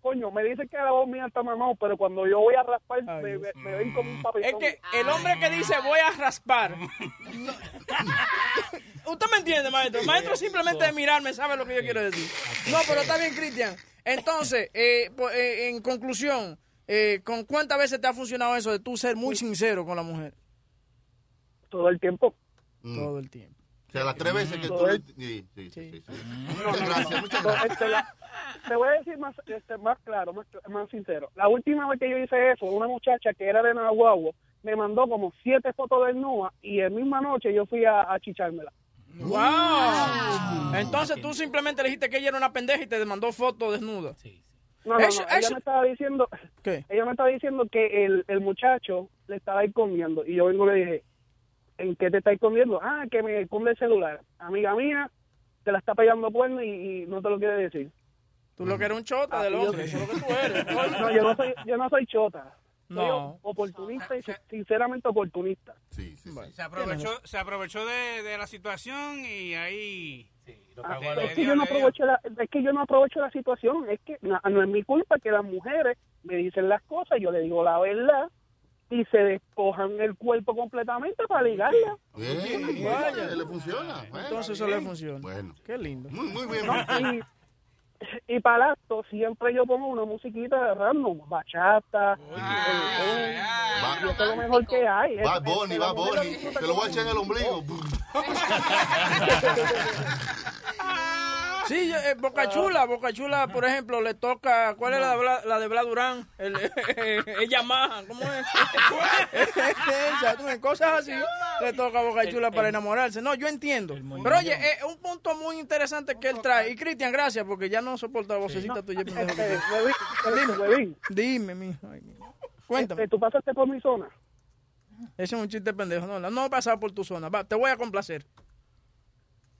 coño, me dice que la voz mía está mamado, pero cuando yo voy a raspar, me, me- me ven como un Es papelón. que el hombre que dice voy a raspar. no- [laughs] Usted me entiende, maestro. El maestro simplemente de mirarme sabe lo que yo quiero decir. No, pero está bien, Cristian. Entonces, eh, eh, en conclusión, eh, ¿con cuántas veces te ha funcionado eso de tú ser muy sincero con la mujer? Todo el tiempo. Todo el tiempo. O sea, las tres veces que tú... le- Sí, sí, sí. sí, sí. Muchas gracias, muchas No, gracias. este, la- te voy a decir más, este, más claro, más, más sincero. La última vez que yo hice eso, una muchacha que era de Nahuatl me mandó como siete fotos desnudas y en misma noche yo fui a, a chichármela. ¡Wow! Entonces tú simplemente le dijiste que ella era una pendeja y te mandó fotos desnuda. No, no, Eso- no, ella eso- me estaba diciendo, ¿Qué? ella me estaba diciendo que el, el muchacho le estaba escondiendo y yo vengo y le dije, ¿en qué te está escondiendo? Ah, que me esconde el celular. Amiga mía, te la está pegando cuerno y, y no te lo quiere decir. Tú lo que eres un chota Ah, del hombre, eso es lo que tú eres. [laughs] No, yo no soy, yo no soy chota. Soy No. oportunista y sinceramente oportunista. Sí, sí, Se aprovechó, se aprovechó de, de la situación y ahí... Ah, le- le es que yo no aprovecho la, es que yo no aprovecho la situación, es que no, no es mi culpa que las mujeres me dicen las cosas, yo le digo la verdad y se despojan el cuerpo completamente para ligarla. Bien, Vaya. le funciona. Bueno, Entonces eso le funciona. Bueno. Qué lindo. Muy, muy bien. No, y, y para el acto siempre yo pongo una musiquita de random, bachata, reggaetón, y eso es lo mejor que hay. Va Bonnie, va Bonnie. Te lo voy a echar en el ombligo. [laughs] [laughs] Sí, yo- eh, Boca Chula, Boca Chula, por ejemplo, le toca, ¿cuál es la, de Bla- la de Bla Durán? El, [laughs] es Yamaha, ¿cómo es? [laughs] Esa, cosas así, le toca a Boca Chula para enamorarse. No, yo entiendo. Pero oye, es un punto muy interesante que él trae. Y Cristian, gracias, porque ya no soporto la vocecita tuya. que Este, tienes. huevín, huevín, Dime, mijo. Ay, mijo. Cuéntame. este, ¿Tú pasaste por mi zona? Ese es un chiste pendejo. No, no he pasado por tu zona. Va, te voy a complacer.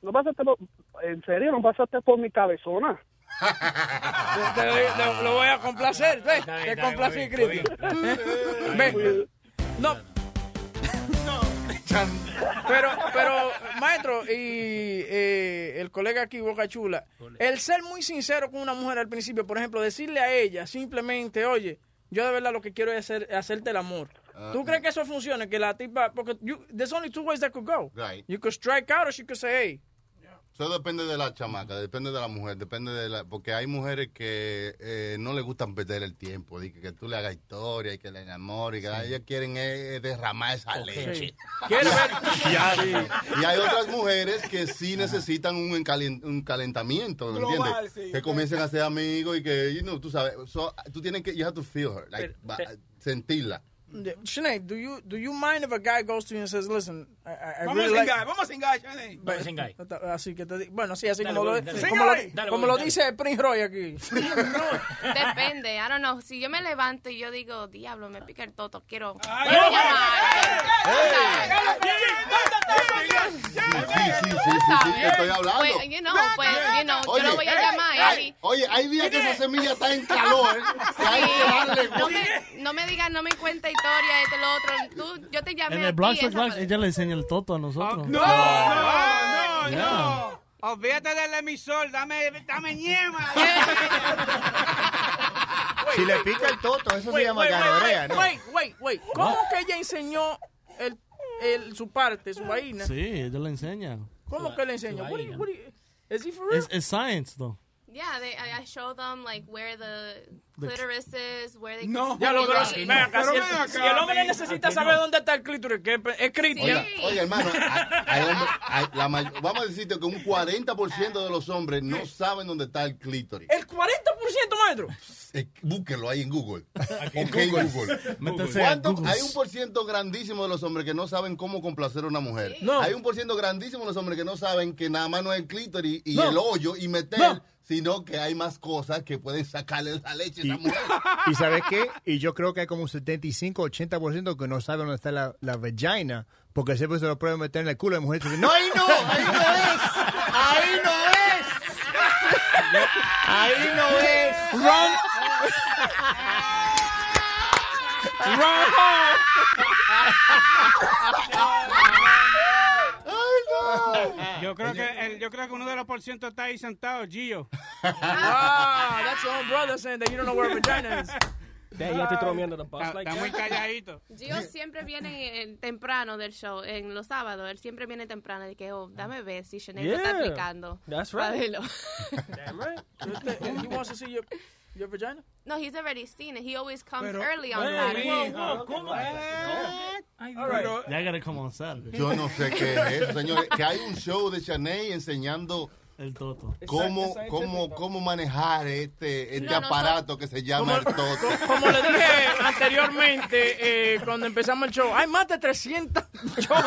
¿No pasaste por, ¿En serio no pasaste por mi cabezona? Te- te- te- lo voy a complacer. Ve, te complací, Cristian. [laughs] Ve. No. [laughs] Pero, pero, maestro, y eh, el colega aquí, Boca Chula, el ser muy sincero con una mujer al principio, por ejemplo, decirle a ella simplemente, oye, yo de verdad lo que quiero es hacer, hacerte el amor. ¿Tú crees que eso funcione? Que la tipa, porque you, there's only two ways that could go. Right. You could strike out or she could say, hey. Eso depende de la chamaca, depende de la mujer, depende de la... Porque hay mujeres que eh, no les gustan perder el tiempo, de que, que tú le hagas historia y que le enamores, y que ellas quieren eh, derramar esa leche. Quiero ver. [laughs] Y, y hay otras mujeres que sí necesitan un, encalen- un calentamiento, ¿me Global, entiendes? sí. Que comiencen a ser amigos y que, you know, tú sabes, so, tú tienes que, you have to feel her, like, Pero- ba- pero- sentirla. Sinead, do you, do you mind if a guy goes to you and says, listen, I, I Vamos really a like... cingar, vamos a cingar, Chane. Ve- sin gay. Así que te bueno, sí, así Dale, como, lo, dale. como, lo, lo dice Prince Roy aquí. Depende, I don't know. Si yo me levanto y yo digo, diablo, me pica el toto, quiero, Ay, quiero ay, llamar. Sí, sí, sí, sí, sí, sí, te estoy hablando. Pues, you know, pues, you know, Oye, yo lo voy a llamar. ay, y- oye, hay días que esa semilla está en calor, que hay que darle no me, no me digas, no me cuenta historia, esto, lo otro. Tú, yo te llamé En el esa- Blog, ella le enseña el toto a nosotros. No, no, no, no. Olvídate del emisor, dame, dame ñema. Si le pica el toto, eso se llama ganorea, ¿no? Wait, wait, wait. ¿Cómo que ella enseñó el, el, su parte, su vaina? Sí, ella le enseña. ¿Cómo que le enseñó? What what Is he for real? Es, es science, though. Yeah, they, I, I show them like where the The- clitoris is, where they No. Ya lo pero, ven acá, si, el, acá, si el hombre necesita saber no. dónde está el clítoris, que es Cristian. Oiga, oiga, hermano, [laughs] hay- hay hombres- hay- la may- vamos a decirte que un 40% de los hombres no saben dónde está el clítoris. El 40%, maestro. Eh, búsquelo ahí en Google. Ok, Google. Métese a ¿Cuánto- Google. hay un por ciento grandísimo de los hombres que no saben cómo complacer a una mujer. No. Hay un por ciento grandísimo de los hombres que no saben que nada más no es el clítoris y No. el hoyo y meter No. Sino que hay más cosas que pueden sacarle la leche a esa mujer. [laughs] ¿Y sabes qué? Y yo creo que hay como un 75-80% que no sabe dónde está la, la vagina, porque siempre se lo pueden meter en el culo de mujer. y dicen, No, ahí no, ahí no es. Ahí no es. Ahí no es. Wrong. [laughs] Wrong. [laughs] Yo creo que el- yo creo que uno de los por ciento está ahí sentado, Gio. Ah, that's your own brother saying that you don't know where a vagina is. To throw me under the bus Está, like está muy calladito. Gio siempre viene temprano del show, en los sábados, él siempre viene temprano, de que, oh, dame ver si Chanel lo está Yeah, aplicando. that's right. Damn right. He wants to see your, your vagina? No, he's already seen it. He always comes Pero- early on Saturday. wait, whoa, ¿cómo? All right. Ya gotta come on Saturday. Yo no sé qué es eso, señores. Que hay un show de Chanel enseñando El toto. cómo, cómo, cómo manejar este, este No, no, aparato que se llama el toto. Como le dije anteriormente, eh, cuando empezamos el show, hay más de 300 shows.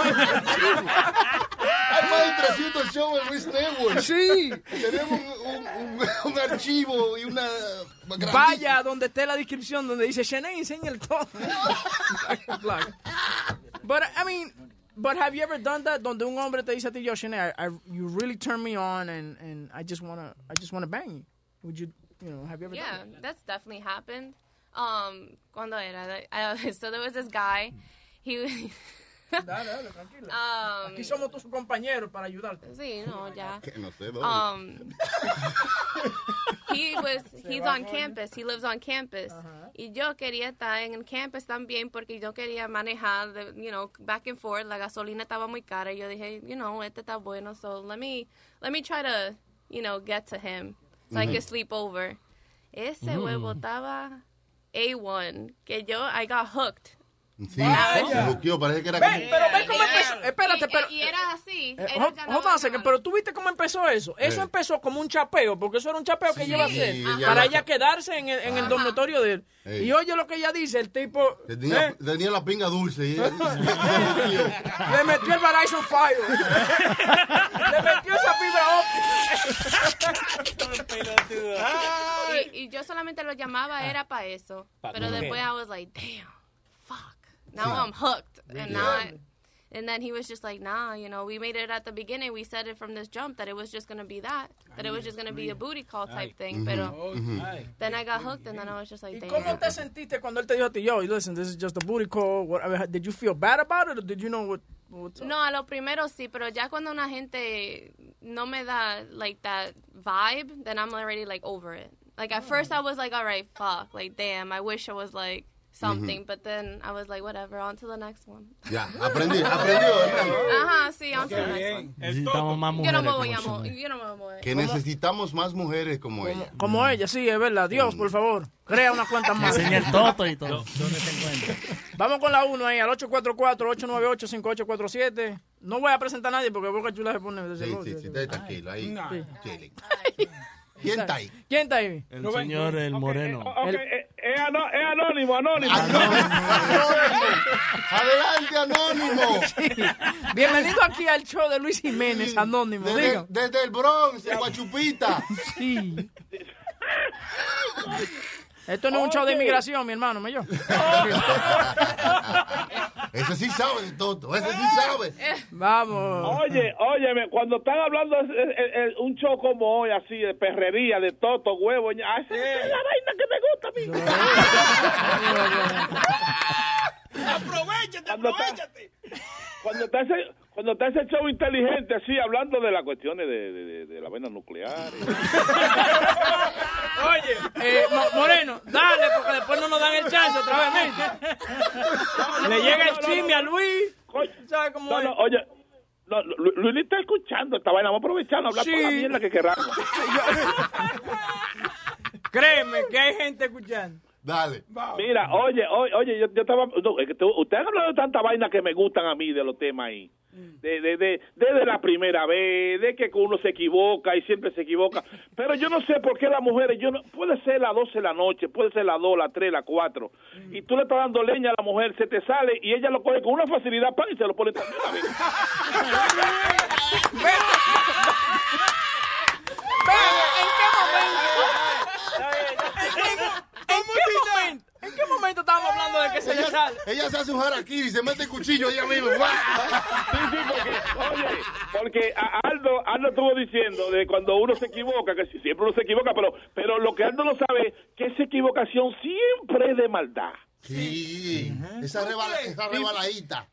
Hay más de 300 shows en Luis Network. Sí. Tenemos un, un- un- un archivo y una... Vaya donde esté la descripción donde dice Shanae enseña el todo. [laughs] Black. But I mean, but have you ever done that donde un hombre te dice a ti, yo Shanae, I, I- you really turn me on and, and I just wanna I just wanna bang you. Would you, you know, have you ever Yeah, done that? that's definitely happened. Um, cuando era? I, [laughs] so there was this guy. He. Dale, dale, tranquila. Um, Aquí somos tus compañeros para ayudarte. Sí, no, ya. Que no sé dónde. Um, [laughs] he was, he's on campus, he lives on campus. Y yo quería estar en el campus también porque yo quería manejar, the, you know, back and forth. La gasolina estaba muy cara. Y yo dije, you know, este está bueno, so let me, let me try to, you know, get to him so I Mhm. can sleep over. Ese Mm. huevo estaba A1, que yo, I got hooked. Sí, se buqueó, parece que era como... pero ve cómo empezó. Espérate, pero. Y era así. Eh, pero tú viste cómo empezó eso. Eso Sí. empezó como un chapeo, porque eso era un chapeo que iba a hacer ella para la- ella quedarse en el, en el dormitorio de él. Ey. Y oye lo que ella dice, el tipo Tenía, eh, tenía la pinga dulce. y- [laughs] le metió el Verizon Fire. [laughs] le metió esa fibra óptica. [laughs] y, y yo solamente lo llamaba era para eso. Pa' Pero después I was like, damn, fuck. Now Sí. I'm hooked. And Yeah. now I, and then he was just like, nah, you know, we made it at the beginning. We said it from this jump that it was just going to be that. That it was just going to be a booty call type thing. Mm-hmm. Pero mm-hmm. then I got hooked and then I was just like, ¿Y damn. cómo te sentiste cuando él te dijo a yo, listen, this is just a booty call? What, I mean, did you feel bad about it or did you know what, what's up? No, a lo primero sí, pero ya cuando una gente no me da like that vibe, then I'm already like over it. Like at ah. first I was like, all right, fuck, like damn, I wish I was like something, but then I was like, whatever, on to the next one. Ya, aprendí, aprendió. [laughs] Ajá, sí, on to the next one. Necesitamos más Yo mujeres no me como voy a Chanel. mover, yo no me voy a mover. Que necesitamos más mujeres como ella. Como ella, sí, es verdad. Dios, por favor, crea unas cuantas [laughs] más. Enseña el toto y todo. ¿Dónde te encuentras? Vamos con la 1 ahí, al 844-898-5847. No voy a presentar a nadie porque Boca Chula se pone Sí, celoso. sí, sí, esté tranquilo, ahí. No. chilling. ¿Quién está ahí? ¿Quién está ahí? El señor, el moreno. Ok, eh, es, ano- es anónimo, anónimo. Adelante, Anónimo. Bienvenido aquí al show de Luis Jiménez, Anónimo. Desde, el Bronx, de Guachupita. Sí. Esto no es un show de inmigración, mi hermano, me yo. [laughs] Ese sí sabe de todo, ese sí sabe. Vamos. Oye, óyeme, cuando están hablando de de- de- de un show como hoy, así, de perrería, de toto, huevo, ña- mí. Aprovechate, aprovechate. Cuando está ese, cuando está ese show inteligente, así, hablando de las cuestiones de, de, de- de la vaina nuclear. [laughs] Oye, eh, Mo- Moreno, dale, porque después no nos dan el chance otra vez, men. Le llega el chisme a Luis. ¿Sabes cómo No, es? no, oye, no, Lu- Luis está escuchando esta vaina, vamos a aprovechar a hablar Sí. toda la mierda que queramos. [laughs] [laughs] Créeme que hay gente escuchando. Dale. Mira, oye, oye, oye, yo, yo estaba, no, es que ustedes han hablado de tanta vaina que me gustan a mí de los temas ahí. De, de, de, desde la primera vez, de que uno se equivoca y siempre se equivoca. Pero yo no sé por qué las mujeres, yo no, puede ser las 12 de la noche, puede ser las 2, las 3, las 4, y tú le estás dando leña a la mujer, se te sale y ella lo coge con una facilidad, pan, y se lo pone también a qué momento? ¿En qué momento estábamos hablando de que se le sale? Ella se hace un harakiri, se mete el cuchillo ella misma. sí, sí, porque, oye, porque Aldo, Aldo estuvo diciendo de cuando uno se equivoca, que siempre uno se equivoca, pero, pero lo que Aldo no sabe es que esa equivocación siempre es de maldad. Sí, esa, rebala, esa rebaladita.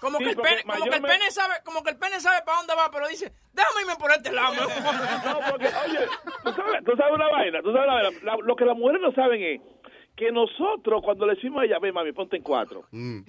Como Sí, que, el pene, como que el pene sabe, como que el pene sabe para dónde va, pero dice, déjame irme por este lado. [laughs] No, porque, oye, tú sabes, tú sabes una vaina, tú sabes una vaina. La- lo que las mujeres no saben es que nosotros, cuando le decimos a ella, ve mami, ponte en cuatro, Mm.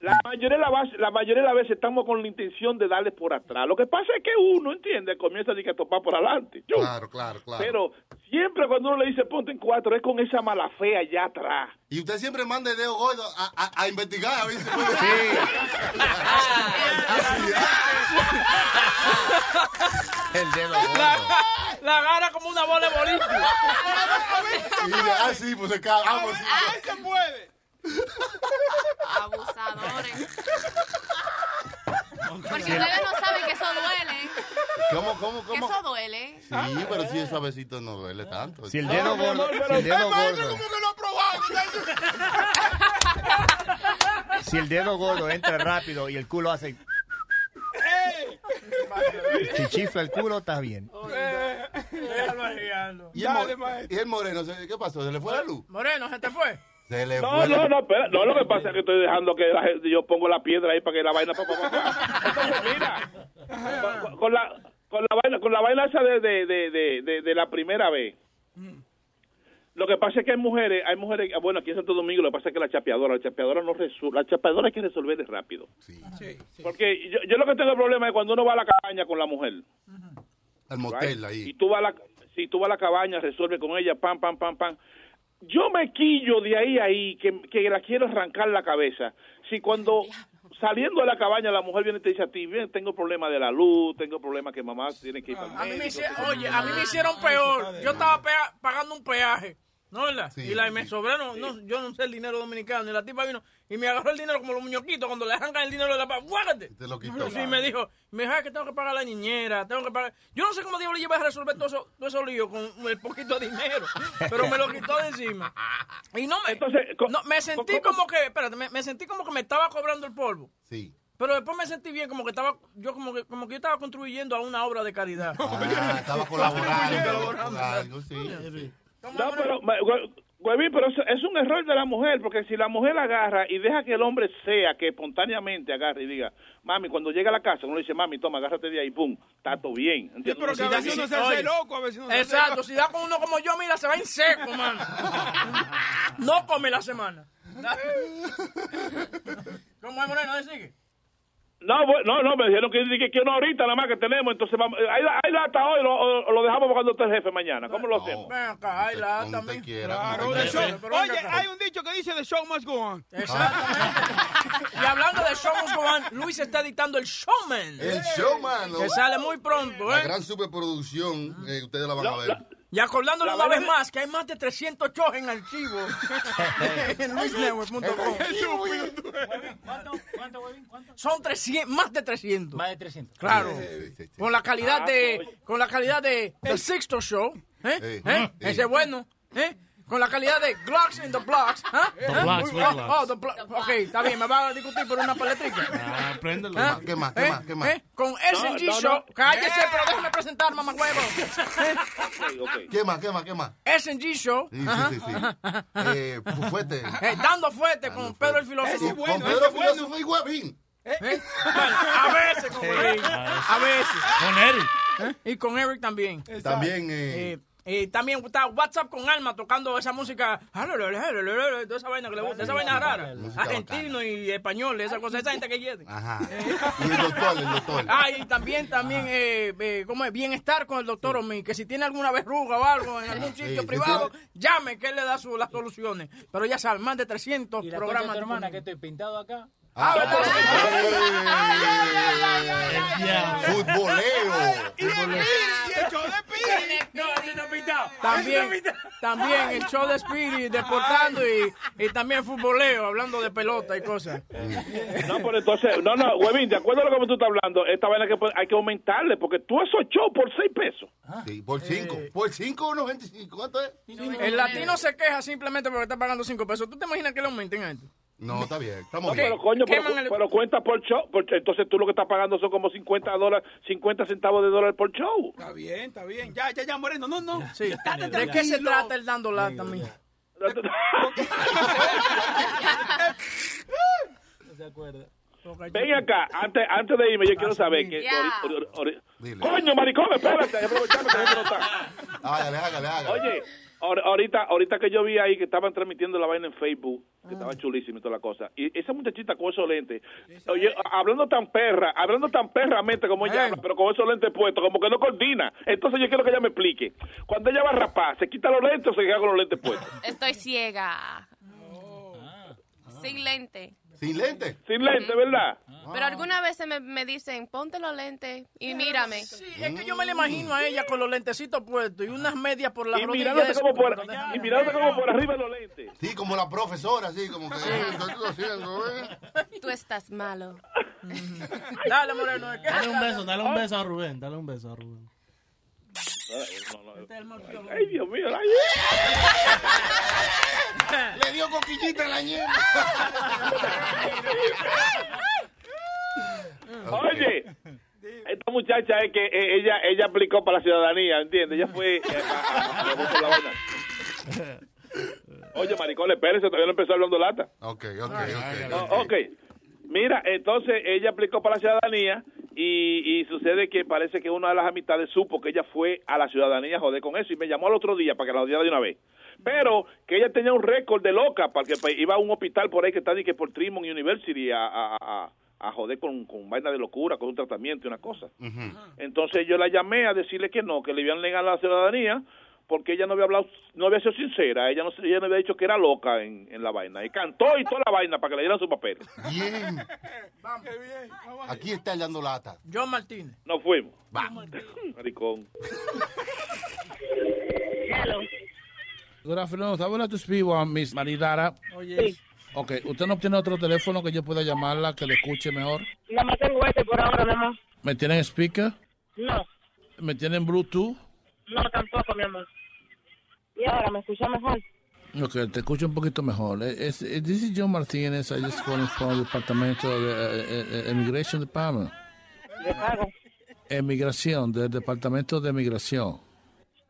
La mayoría, de la, base- la mayoría de las veces estamos con la intención de darle por atrás. Lo que pasa es que uno, ¿entiende? Comienza a decir que topar por adelante. Yo. Claro, claro, claro. Pero siempre cuando uno le dice ponte en cuatro, es con esa mala fe allá atrás. Y usted siempre manda el dedo gordo a, a, a investigar a ver si puede. [laughs] El dedo La, la agarra como una bola de dice, ah, sí, pues se cae. Vamos, sí. ¡Ay, se puede! Abusadores. Porque ustedes no saben que eso duele. ¿Cómo, cómo, Que cómo? eso duele. Sí, pero si es suavecito no duele tanto. Si el dedo gordo, si el dedo gordo, como que lo ha probado. si el dedo gordo entra rápido y el culo hace, si chifla el culo, está bien. ¿Y el, mo- y el moreno, se- ¿qué pasó? ¿Se le fue la luz? Moreno, ¿se te fue? Se le No, no, no, espera. No, lo que pasa es que estoy dejando que la yo pongo la piedra ahí para que la vaina... pa, pa, pa, pa. Entonces, mira, con, con la, con, la vaina, con la vaina esa de, de, de, de, de- de la primera vez, lo que pasa es que hay mujeres, hay mujeres, bueno, aquí en Santo Domingo lo que pasa es que la chapeadora, la chapeadora no resuelve, la chapeadora hay que resolver rápido. Sí, sí. Porque yo, yo lo que tengo problema es cuando uno va a la cabaña con la mujer. al motel right? ahí. Y tú vas a la, si tú vas a la cabaña, resuelve con ella, pam, pam, pam, pam. Yo me quillo de ahí a ahí, que, que la quiero arrancar la cabeza. Si cuando saliendo de la cabaña la mujer viene y te dice a ti, bien, tengo problema de la luz, tengo problema que mamá tiene que ir para el A mí me médico, hicieron, oye, a mí me hicieron peor. Yo estaba pagando un peaje. ¿No verdad? Sí, y la, sí. me sobraron, no, yo no sé el dinero dominicano. Y la tipa vino y me agarró el dinero como los muñoquitos cuando le arrancan el dinero de la paz. ¡Guárdate! Te lo quitó. Sí, me dijo, me dijo "Ay, que tengo que pagar a la niñera, tengo que pagar. Yo no sé cómo diablos llevas a resolver todo eso, todo eso lío con el poquito de dinero, pero me lo quitó de encima. Y no me, Entonces, no, me sentí co- como que, espérate, me, me sentí como que me estaba cobrando el polvo. Sí. Pero después me sentí bien, como que estaba, yo como que, como que yo estaba contribuyendo a una obra de caridad. Ah, estaba [laughs] colaborando con algo, sí. No, pero, huevín, pero eso es un error de la mujer, porque si la mujer agarra y deja que el hombre sea, que espontáneamente agarre y diga, mami, cuando llega a la casa, uno le dice, mami, toma, agárrate de ahí, pum, está todo bien. Sí, pero que a No, veces uno se oye. hace loco, a veces uno se hace Exacto, loco. si da con uno como yo, mira, se va en seco, mano. [laughs] No come la semana. [laughs] ¿Cómo es, Moreno? ¿Ahí sigue? No, no, no, me dijeron que, que, que una horita nada más que tenemos, entonces vamos, ahí, la- ahí la hasta hoy lo, o- o lo dejamos cuando esté el jefe mañana. ¿Cómo lo hacemos? Ven acá, ahí la Donde también. usted quiera. Claro, show- Oye, acá. hay un dicho que dice the show must go on. [laughs] Exactamente. Y hablando de Show Must Go On, Luis está editando el Showman. El showman. Que sale muy pronto, La ¿eh? gran superproducción, eh, ustedes la van a ver. Y acordándole La una vez más que hay más de 300 shows en archivo [laughs] en luisnetwork.com. [laughs] ¿Cuánto? ¿Cuánto? ¿Cuánto? Son 300, más de 300. Más de 300. Claro. Sí, sí, sí. Con la calidad Ah, de oye. con la calidad de The Sixto Show, ¿eh? Sí. ¿Eh? Sí. Ese es bueno, ¿eh? Con la calidad de Glocks in the Blocks, ¿ah? The ¿Eh? Blocks, Muy- with oh, Glocks. oh, the Blo- Ok, está bien, me va a discutir por una paletrica. Ah, préndelo. ¿Ah? ¿Qué más? ¿Qué ¿Eh? más? ¿Qué más? ¿Eh? Con SNG no, no. Show, cállese, pero déjame presentar, mamá huevo. [laughs] ¿Qué más? ¿Qué más? ¿Qué más? SNG Show, Sí, sí, sí, sí. Eh, fuerte. [laughs] Eh, dando fuerte con Pedro el filósofo. Es bueno, Con Pedro bueno. Filósofo y Huevín. ¿Eh? Bueno, a veces con Huevín, a veces. Con Eric. ¿eh? Y con Eric también. También, eh, Eh, eh, también está WhatsApp con Alma tocando esa música, toda esa vaina que le gusta, esa vaina rara, argentino y español, esa cosa, esa gente que quiere. ajá. Y el doctor, el doctor. [laughs] Ah, y también, también, eh, eh, ¿cómo es? Bienestar con el doctor Omi, que si tiene alguna verruga o algo en algún sitio sí, privado, llame, que él le da su, las soluciones. Pero ya saben, más de 300 ¿Y la programas. tu hermana que estoy pintado acá? Ah, pintado. También, también el show de Spirit, deportando y, y también futboleo, hablando de pelota y cosas. No, pero entonces, no, no, Huevín, de acuerdo a lo que tú estás hablando, esta vaina que hay que aumentarle, porque tú esos shows por 6 pesos. Sí, por cinco. Por cinco o 95. ¿Cuánto es? El latino se queja simplemente porque está pagando 5 pesos. ¿Tú te imaginas que le aumenten a esto? No, está bien. No, Estamos bien. pero coño, pero, pero cuenta por show. Porque entonces tú lo que estás pagando son como 50 dólares, 50 centavos de dólar por show. Está bien, está bien. Ya, ya, ya, Moreno. No, no. Sí. ¿De qué se trata el dando lata? No se acuerda. [laughs] Ven acá, antes, antes de irme, yo quiero saber que. Ya. ori- ori- ori- Coño, maricón, espérate, aprovechame que no está. Hágale, hágale, hágale. Oye, ahorita, ahorita que yo vi ahí que estaban transmitiendo la vaina en Facebook, que estaba chulísimo y toda la cosa, y esa muchachita con esos lentes, oye, hablando tan perra, hablando tan perramente como ella habla, pero con esos lentes puestos, como que no coordina. Entonces yo quiero que ella me explique. Cuando ella va a rapar, ¿se quita los lentes o se queda con los lentes puestos? Estoy ciega. Sin lente. ¿Sin lente? Sin lente, ¿verdad? Pero algunas veces me, me dicen, ponte los lentes y mírame. Sí, es que yo me la imagino a ella con los lentecitos puestos y unas medias por las Y mirándose como por, y mirándose como por arriba los lentes. Sí, como la profesora, así, como que... ¿qué estás haciendo, eh? Tú estás malo. Dale, Moreno. [laughs] Dale un beso, dale un beso a Rubén, dale un beso a Rubén. Ay, Dios mío. ay. Le dio coquillita en la ñema. Oye, esta muchacha es que eh, ella ella aplicó para la ciudadanía, ¿entiendes? Ella fue eh, a- a- a- a- la. Oye, maricón, espérese, todavía no empezó hablando lata. Ok, ok, ok. Oh, ok. Mira, entonces ella aplicó para la ciudadanía y, y sucede que parece que una de las amistades supo que ella fue a la ciudadanía a joder con eso y me llamó al otro día para que la odiara de una vez. Pero que ella tenía un récord de loca porque pues, iba a un hospital por ahí que está ni que por Tremont University a, a, a, a joder con, con vaina de locura, con un tratamiento y una cosa. Entonces yo la llamé a decirle que no, que le iban negado la ciudadanía porque ella no había hablado, no había sido sincera, ella no, ella no había dicho que era loca en, en la vaina. Y cantó y toda la vaina para que le dieran su papel. Bien. [laughs] Aquí está el dando lata. John Martínez. Nos fuimos. [laughs] Maricón. Good afternoon. I would like to speak with Miss Maridara. Oye. Ok, ¿usted no tiene otro teléfono que yo pueda llamarla, que le escuche mejor? Nada más tengo este por ahora, mi amor. ¿Me tienen speaker? No, ¿Me tienen Bluetooth? no tampoco, mi amor. Y ahora, ¿me escucha mejor? Ok, te escucho un poquito mejor. Eh, Es, eh, this is John Martínez. I just calling from the departamento de eh, eh, Immigration Department. ¿De pago? Emigración, del departamento de migración.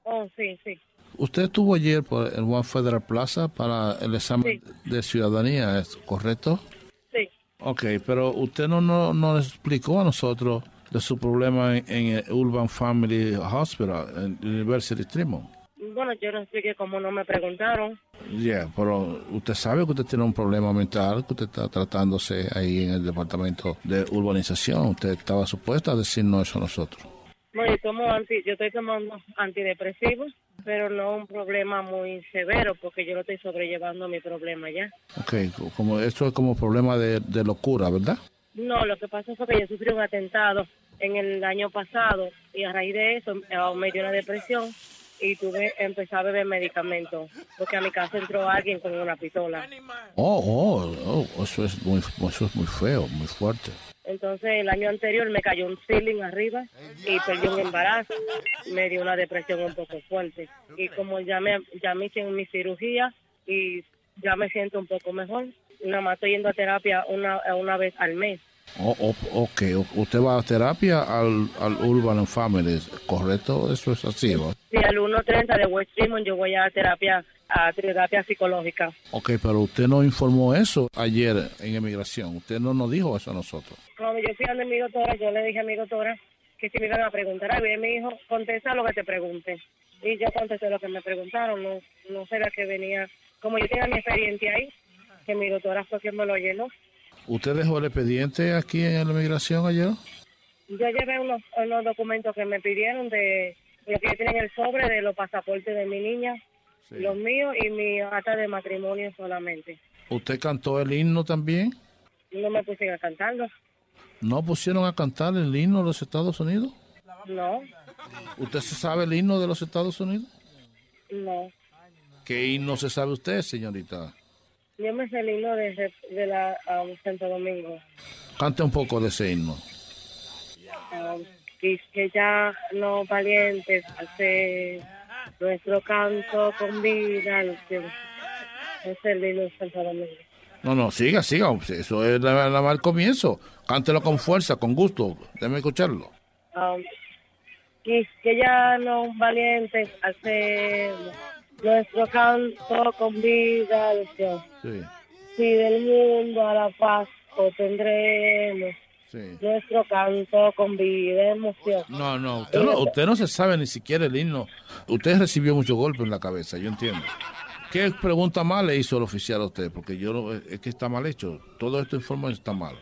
Oh, sí, sí. Usted estuvo ayer por el One Federal Plaza para el examen de ciudadanía, ¿es correcto? Sí. Ok, pero usted no, no, no nos explicó a nosotros de su problema en, en el Urban Family Hospital, en University Tremont. Bueno, yo no expliqué cómo no me preguntaron. Yeah, pero usted sabe que usted tiene un problema mental, que usted está tratándose ahí en el departamento de urbanización. Usted estaba supuesta a decirnos eso a nosotros. Bueno, yo, tomo anti, yo estoy tomando antidepresivos, pero no un problema muy severo, porque yo lo estoy sobrellevando mi problema ya. Ok, como esto es como problema de, de locura, ¿verdad? No, lo que pasó fue que yo sufrí un atentado en el año pasado y a raíz de eso eh, me dio una depresión y tuve empecé a beber medicamentos porque a mi casa entró alguien con una pistola. Oh, oh, oh, eso es muy, eso es muy feo, muy fuerte. Entonces el año anterior me cayó un ceiling arriba y perdí un embarazo. Me dio una depresión un poco fuerte. Y como ya me, ya me hice mi cirugía y ya me siento un poco mejor, nada más estoy yendo a terapia una, una vez al mes. Oh, oh, ok, usted va a terapia al, al Urban Families, ¿correcto? Eso es así, ¿no? Sí, al 1.30 de West Tremont yo voy a terapia, a terapia psicológica. Ok, pero usted no informó eso ayer en emigración. Usted no nos dijo eso a nosotros. Cuando yo fui a mi doctora, yo le dije a mi doctora que si me iban a preguntar y ella me dijo, contesta lo que te pregunte. Y yo contesté lo que me preguntaron, no, no sé la que venía. Como yo tenía mi experiencia ahí, que mi doctora fue quien me lo llenó. ¿Usted dejó el expediente aquí en la emigración ayer? Yo llevé unos, unos documentos que me pidieron de lo que yo tenía en el sobre de los pasaportes de mi niña, los míos y mi acta de matrimonio solamente. ¿Usted cantó el himno también? No me pusieron a cantarlo. ¿No pusieron a cantar el himno de los Estados Unidos? No, ¿Usted se sabe el himno de los Estados Unidos? no. ¿Qué himno se sabe usted, señorita? Yo me sé el himno de, de la um, Santo Domingo. Cante un poco de ese himno. Um, y que ya no valientes hacer nuestro canto con vida. Es el himno de Santo Domingo. No, no, siga, siga. Eso es más el comienzo. Cántelo con fuerza, con gusto. Déjeme escucharlo. Um, que, que ya no valientes hacemos nuestro canto con vida de Dios. Sí, Si del mundo a la paz obtendremos sí. nuestro canto con vida emoción. No, no usted, no, usted no se sabe ni siquiera el himno. Usted recibió muchos golpes en la cabeza, yo entiendo. ¿Qué pregunta mal le hizo el oficial a usted? Porque yo no- es que está mal hecho. Todo esto información está mal.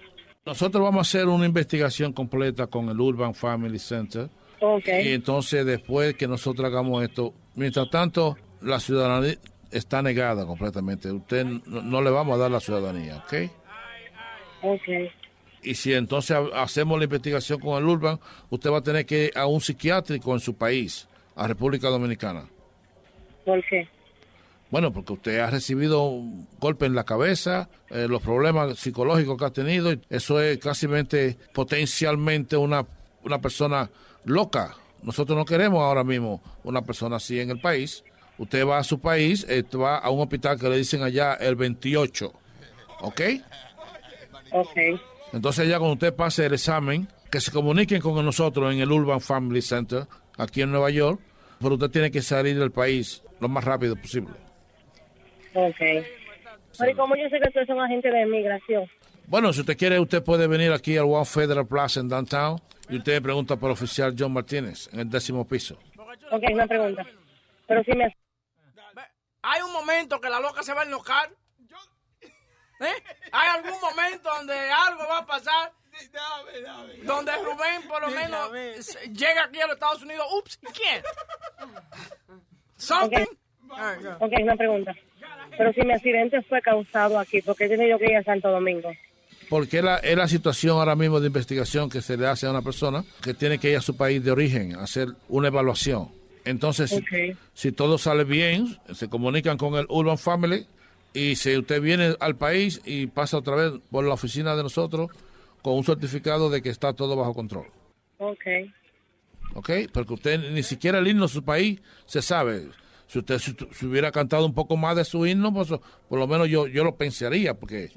Nosotros vamos a hacer una investigación completa con el Urban Family Center. Y entonces, después que nosotros hagamos esto, mientras tanto, la ciudadanía está negada completamente. Usted no, no le vamos a dar la ciudadanía, ¿ok? Ok. Y si entonces ha- hacemos la investigación con el Urban, usted va a tener que ir a un psiquiátrico en su país, a República Dominicana. ¿Por qué? Bueno, porque usted ha recibido un golpe en la cabeza, eh, los problemas psicológicos que ha tenido, y eso es casi potencialmente una, una persona loca. Nosotros no queremos ahora mismo una persona así en el país. Usted va a su país, eh, va a un hospital que le dicen allá el 28, ¿ok? Ok. Entonces ya cuando usted pase el examen, que se comuniquen con nosotros en el Urban Family Center, aquí en Nueva York, pero usted tiene que salir del país lo más rápido posible. Ok. Pero ¿y como yo sé que ustedes son agentes de inmigración? Bueno, si usted quiere, usted puede venir aquí al One Federal Plaza en Downtown y usted pregunta por el oficial John Martínez en el décimo piso. Ok, una pregunta. Pero si me... Hay un momento que la loca se va a enojar. ¿Eh? Hay algún momento donde algo va a pasar. Donde Rubén por lo menos llega aquí a los Estados Unidos. Ups, ¿quién? Something. Ok, una pregunta. Pero si mi accidente fue causado aquí, ¿por qué tiene yo que ir a Santo Domingo? Porque es la, es la situación ahora mismo de investigación que se le hace a una persona que tiene que ir a su país de origen a hacer una evaluación. Entonces, si- todo sale bien, se comunican con el Urban Family y si usted viene al país y pasa otra vez por la oficina de nosotros con un certificado de que está todo bajo control. Ok. ¿ok? Porque usted ni siquiera el himno de su país se sabe. Si usted si, si hubiera cantado un poco más de su himno, pues por lo menos yo yo lo pensaría, porque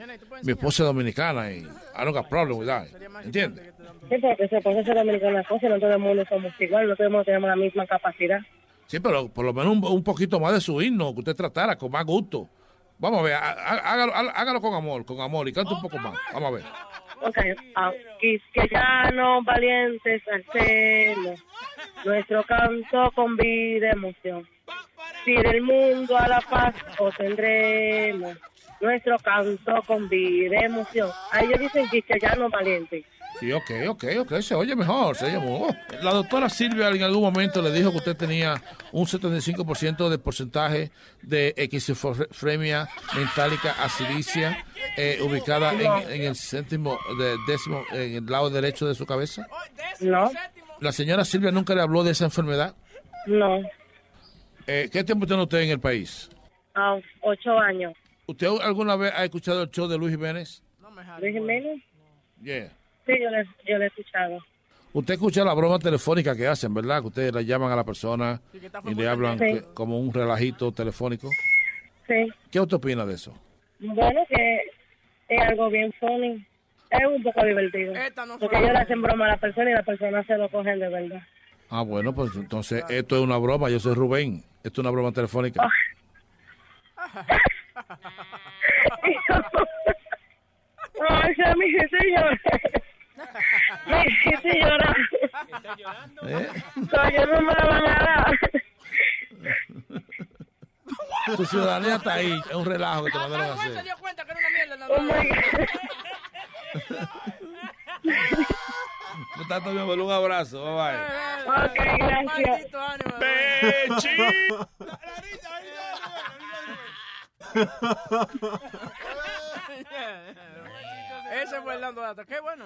mi esposa es dominicana y I don't got problem with that. ¿Entiende? Sí, porque se puede hacer dominicana cosa, no todo el mundo somos igual, no todo el mundo tenemos la misma capacidad. Sí, pero por lo menos un, un poquito más de su himno, que usted tratara con más gusto. Vamos a ver, há- há- hágalo, há- hágalo con amor, con amor y cante un poco más. Vamos a ver. Ok, y que ya no valientes hacemos nuestro canto con vida emoción. Si del mundo a la paz obtendremos nuestro canto con vida emoción. Ahí ellos dicen que ya no valientes. Sí, ok, ok, ok, se oye mejor, se oye mejor. La doctora Silvia en algún momento le dijo que usted tenía un 75% de porcentaje de esquizofrenia mentálica acidicia eh, ubicada en, en el séptimo, de, décimo, en el lado derecho de su cabeza. No, La señora Silvia nunca le habló de esa enfermedad. no, Eh, ¿Qué tiempo tiene usted en el país? a ocho años. ¿Usted alguna vez ha escuchado el show de Luis Jiménez? Luis Jiménez, Yeah. Sí, yo le, yo le he escuchado. Usted escucha la broma telefónica que hacen, ¿verdad? Que ustedes le llaman a la persona y le hablan Sí. que- como un relajito telefónico. Sí, ¿Qué usted opina de eso? bueno, que es algo bien funny. Es un poco divertido. Porque ellos le hacen broma a la persona y la persona se lo cogen de verdad. Ah, bueno, pues entonces esto es una broma. Yo soy Rubén. Esto es una broma telefónica. [laughs] [laughs] Ay, ya, mi señor. Mi señora. ¿Eh? No, yo no me la van a dar. Tu ciudadanía está ahí. Es un relajo que te mandaron a hacer. Oh my God. Tanto, mi amor, un abrazo. Bye bye. Ok, gracias. [laughs] Ese fue el dando datos. Qué bueno.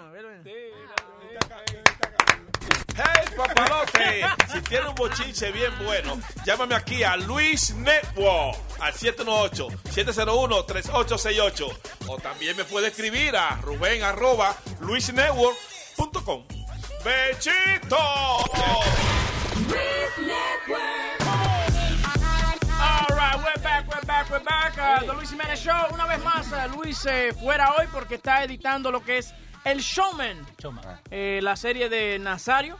Hey, papalote, si tiene un bochinche bien bueno, llámame aquí a Luis Network al 718-701-3868. O también me puede escribir a Rubén arroba luisnetwork.com. ¡Bechito! All right, we're back. Uh, the Luis Jimenez Show. Una vez más, eh, Luis eh, fuera hoy porque está editando lo que es El Showman. Eh, la serie de Nazario.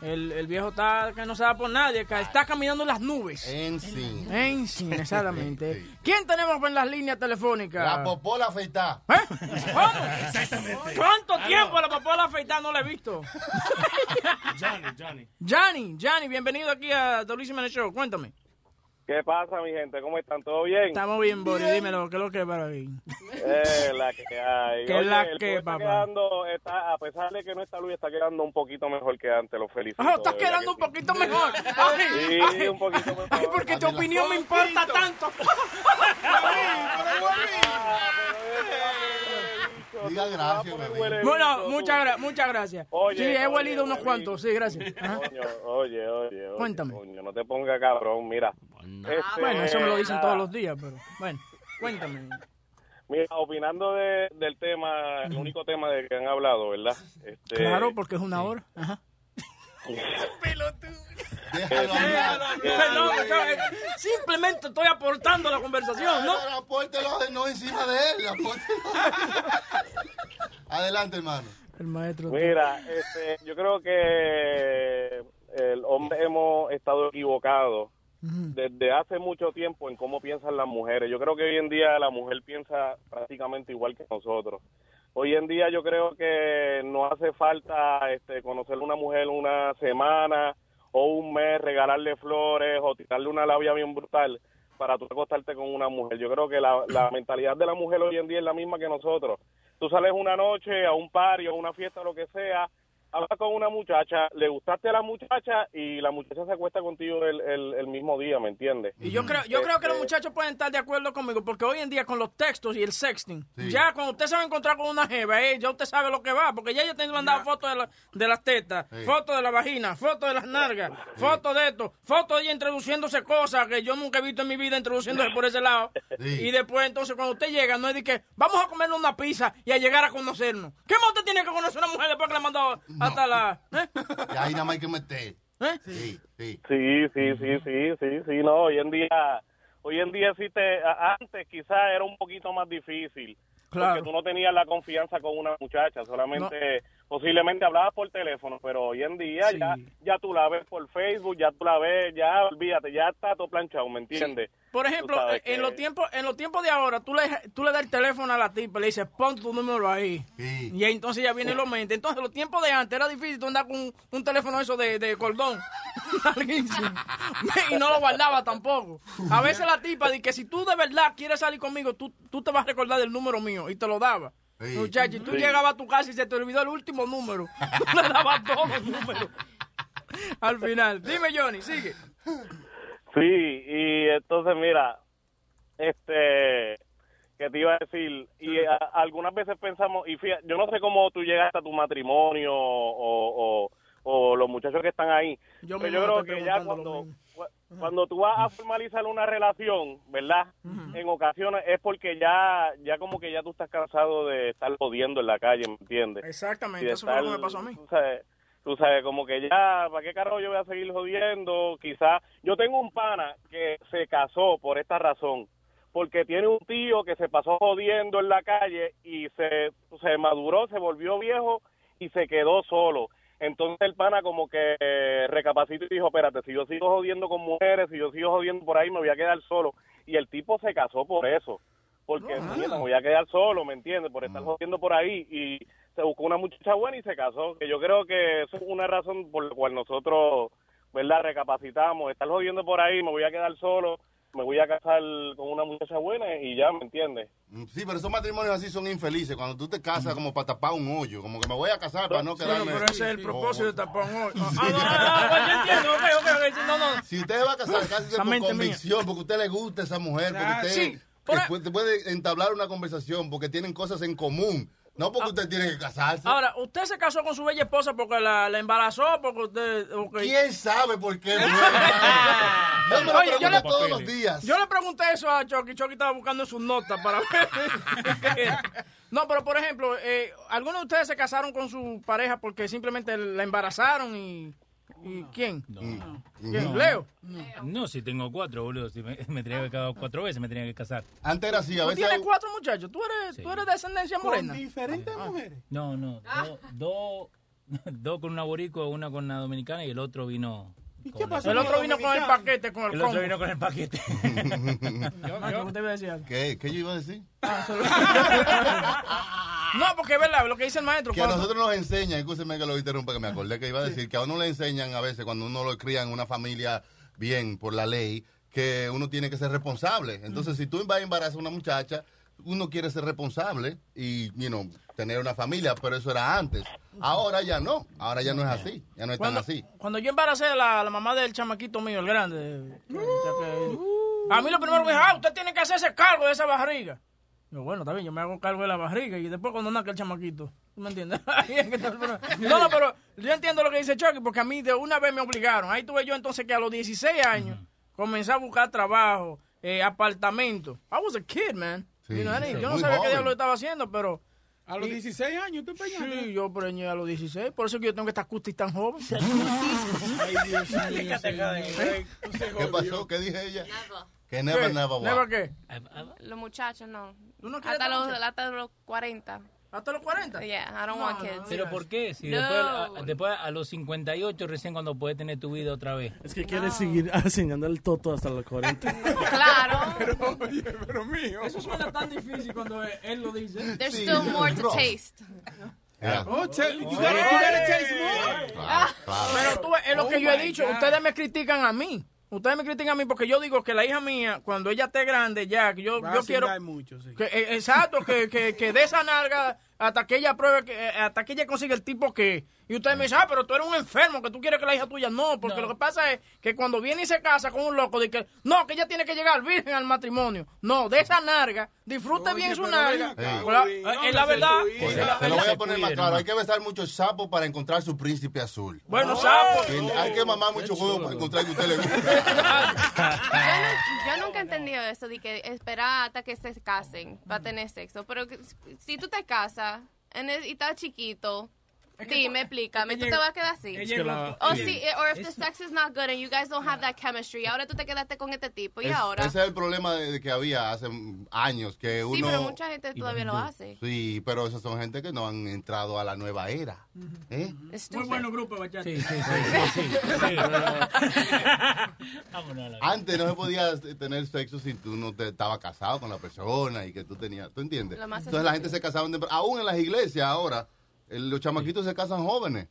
El, el viejo está que no se da por nadie, que está caminando en las nubes. En sí. En sí, exactamente. [laughs] ¿Quién tenemos en las líneas telefónicas? La popola afeitada. [laughs] Exactamente. ¿Cuánto tiempo la popola afeitada no la he visto? [laughs] Johnny, Johnny. Johnny, Johnny, bienvenido aquí a The Luis Jiménez Show. Cuéntame. ¿Qué pasa, mi gente? ¿Cómo están? ¿Todo bien? Estamos bien, Boris. Dímelo, ¿qué es lo que es para ahí? Eh, la que hay. ¿Qué es la el que, show está papá? quedando, está, a pesar de que no está Luis, está quedando un poquito mejor que antes. Lo felicito. Ah, estás quedando un poquito mejor. Ay, Sí, ay, un poquito mejor. Ay, porque tu opinión me importa tanto. [laughs] Diga gracias. Bueno, muchas, gra- muchas gracias. Oye, sí, he oye, huelido unos cuantos. Sí, gracias. Coño, oye, oye, oye. Cuéntame. coño, no te pongas cabrón, mira. Este, Bueno, eso me lo dicen todos los días, pero bueno, cuéntame. Mira, opinando de- del tema, el único tema de que han hablado, ¿verdad? Este, Claro, porque es una hora. Ajá. [laughs] Déjalo simplemente estoy aportando la conversación, ¿no? Pero apórtelo de- no encima de él. apórtelo. Adelante, hermano. El maestro. Mira, este, yo creo que el hombre hemos estado equivocados desde hace mucho tiempo en cómo piensan las mujeres. Yo creo que hoy en día la mujer piensa prácticamente igual que nosotros. Hoy en día yo creo que no hace falta este, conocer a una mujer una semana o un mes, regalarle flores o tirarle una labia bien brutal para tú acostarte con una mujer. Yo creo que la, la [laughs] mentalidad de la mujer hoy en día es la misma que nosotros. Tú sales una noche a un party o a una fiesta, lo que sea, hablas con una muchacha, le gustaste a la muchacha y la muchacha se acuesta contigo el, el, el mismo día, ¿me entiendes? Y yo creo, yo creo que los Este, muchachos pueden estar de acuerdo conmigo, porque hoy en día con los textos y el sexting, Sí. ya cuando usted se va a encontrar con una jeva, eh, ya usted sabe lo que va, porque ya ella te han mandado fotos de, la- de las tetas, Sí. fotos de la vagina, fotos de las nalgas, fotos de esto, fotos de ella introduciéndose cosas que yo nunca he visto en mi vida introduciéndose por ese lado. Sí. Y después, entonces, cuando usted llega, no es de que vamos a comernos una pizza y a llegar a conocernos. ¿Qué más usted tiene que conocer a una mujer después que le ha mandado hasta la... ¿eh? Y ahí nada más hay que meter. ¿Eh? Sí, sí. Sí, sí, sí, sí, sí, sí, no, hoy en día, hoy en día sí te, antes quizás era un poquito más difícil, Claro. porque tú no tenías la confianza con una muchacha, solamente, posiblemente hablabas por teléfono, pero hoy en día Sí. ya, ya tú la ves por Facebook, ya tú la ves, ya, olvídate, ya está todo planchado, ¿me entiendes? Por ejemplo, en que- los tiempos en los tiempos de ahora, tú le, tú le das el teléfono a la tipa y le dices, pon tu número ahí. Y ahí entonces ya viene lo mente. Entonces, los tiempos de antes era difícil tú andar con un, un teléfono eso de, de cordón. [laughs] Y no lo guardaba tampoco. A veces la tipa dice que si tú de verdad quieres salir conmigo, tú, tú te vas a recordar del número mío y te lo daba. Sí. Muchacho, y tú Sí. llegabas a tu casa y se te olvidó el último número. [laughs] Tú le dabas todos los números. [laughs] Al final. Dime, Johnny, sigue. Sí, y entonces mira, este, que te iba a decir, y a- algunas veces pensamos, y fíjate, yo no sé cómo tú llegaste a tu matrimonio o, o, o los muchachos que están ahí, Yo pero yo creo que ya cuando, cu- cuando tú vas a formalizar una relación, ¿verdad? En ocasiones es porque ya, ya como que ya tú estás cansado de estar jodiendo en la calle, ¿me entiendes? Exactamente, eso fue lo que estar, me pasó a mí. Tú sabes, tú sabes, como que ya, ¿para qué carajo yo voy a seguir jodiendo? Quizás, yo tengo un pana que se casó por esta razón, porque tiene un tío que se pasó jodiendo en la calle y se, se maduró, se volvió viejo y se quedó solo. Entonces el pana como que recapacitó y dijo, espérate, si yo sigo jodiendo con mujeres, si yo sigo jodiendo por ahí, me voy a quedar solo. Y el tipo se casó por eso, porque mira, me voy a quedar solo, ¿me entiendes? Por estar jodiendo por ahí y se buscó una muchacha buena y se casó. Que yo creo que eso es una razón por la cual nosotros, ¿verdad? Recapacitamos, estar jodiendo por ahí, me voy a quedar solo, me voy a casar con una muchacha buena y ya, ¿me entiendes? Mm, Sí, pero esos matrimonios así son infelices. Cuando tú te casas como para tapar un hoyo, como que me voy a casar para no Sí, quedarme. pero ese es el propósito de tapón hoy. [laughs] Ah, Sí. ah, ah, ah, yo entiendo, no, no. Si usted va a casar, Esa por convicción, porque usted le gusta esa mujer, porque Ah, usted puede entablar una conversación, porque tienen cosas en común. No porque usted tiene que casarse. Ahora, ¿usted se casó con su bella esposa porque la, la embarazó? Porque usted, porque- ¿Quién sabe por qué? [laughs] Yo me lo Oye, yo le, todos los días. Yo le pregunté eso a Chucky. Chucky estaba buscando sus notas para ver. [laughs] no, pero por ejemplo, eh, ¿algunos de ustedes se casaron con su pareja porque simplemente la embarazaron y ¿Y quién? No. ¿Quién? ¿Leo? No, si tengo cuatro, boludo. Si me, me tenía que casar cuatro veces, me tenía que casar. Antes era así, a ¿Tú veces... tienes cuatro muchachos? ¿Tú eres, Sí. ¿tú eres de descendencia morena? diferentes mujeres. No, no. Dos do, dos [laughs] con una boricua, una con una dominicana y el otro vino. qué pasó El otro vino con el paquete, con el, El otro combo. vino con el paquete. [laughs] ¿qué? ¿Qué? ¿Qué yo iba a decir? [laughs] No, porque es verdad, lo que dice el maestro. Que a cuando- nosotros nos enseñan, escúcheme que lo interrumpa, que me acordé que iba a decir que a uno le enseñan a veces cuando uno lo cría en una familia bien por la ley, que uno tiene que ser responsable. Entonces, si tú vas a embarazar a una muchacha, uno quiere ser responsable y, you know, tener una familia, pero eso era antes. Ahora ya no, ahora ya no es así, ya no es tan así. cuando yo embaracé a la, la mamá del chamaquito mío, el grande, que- a mí lo primero que me dijo, ah, usted tiene que hacerse cargo de esa barriga. Yo, bueno, está bien, yo me hago cargo de la barriga y después cuando nazca el chamaquito. ¿Tú me entiendes? [laughs] [laughs] No, no, pero yo entiendo lo que dice Chucky, porque a mí de una vez me obligaron. Ahí tuve yo entonces que a los 16 años comencé a buscar trabajo, eh, apartamento. I was a kid, man. Sí, You know, sí, yo no sabía qué diablo estaba haciendo, pero... A los 16 años, ¿tú empeñaste? Sí, yo preñé a los 16. Por eso que yo tengo que estar cutis tan joven. [laughs] Ay, Dios mío. ¿Qué pasó? ¿Qué dije ella? Que never, ¿Qué? never? ¿Never qué? Los muchachos no. quieres hasta, los, hasta los 40. ¿Hasta los 40? Yeah, I don't No, want no, kids. ¿Pero por qué? Si No. después, a, después a los 58 recién cuando puedes tener tu vida otra vez. Es que quieres seguir [laughs] enseñando el toto hasta los 40. [laughs] Claro. [laughs] Pero, oye, pero mío. Eso suena tan difícil cuando él lo dice. There's still more to taste. Yeah. Oh, che- you gotta, you gotta taste more. Pero tú, es lo Oh que yo he my dicho. God. Ustedes me critican a mí. Ustedes me critican a mí porque yo digo que la hija mía, cuando ella esté grande ya, que yo, Va a yo quiero... mucho, sí. Que, eh, exacto, que, que, que de esa nalga hasta que ella pruebe, que, eh, hasta que ella consiga el tipo que... Y ustedes me dicen, ah, pero tú eres un enfermo, que tú quieres que la hija tuya no, porque lo que pasa es que cuando viene y se casa con un loco, de que no, que ella tiene que llegar virgen al matrimonio. No, de esa narga, disfrute bien su narga. eh, no es la verdad. seas es la Se lo voy a poner más claro. Hay que besar muchos sapos para encontrar su príncipe azul. Bueno, sapo. Sí, Hay que mamar mucho juego para encontrar que usted le gusta. [laughs] Yo nunca he entendido eso de que esperar hasta que se casen para tener sexo. Pero que- si tú te casas en el- y estás chiquito, dime, explícame, ¿tú te vas a quedar así? Es que la- O sí. si, eh, or if the sex is not good and you guys don't have that chemistry, ahora tú te quedaste con este tipo y Es- ahora. Ese es el problema de, de que había hace años, que uno... Sí, pero mucha gente todavía lo hace. Sí, pero esos son gente que no han entrado a la nueva era. ¿eh? Muy bueno grupo, bachata. Sí, sí, sí. Antes no se podía tener sexo si tú no te estabas casado con la persona y que tú tenías, ¿tú entiendes? Entonces la gente se casaba, aún en las iglesias ahora, los chamaquitos se casan jóvenes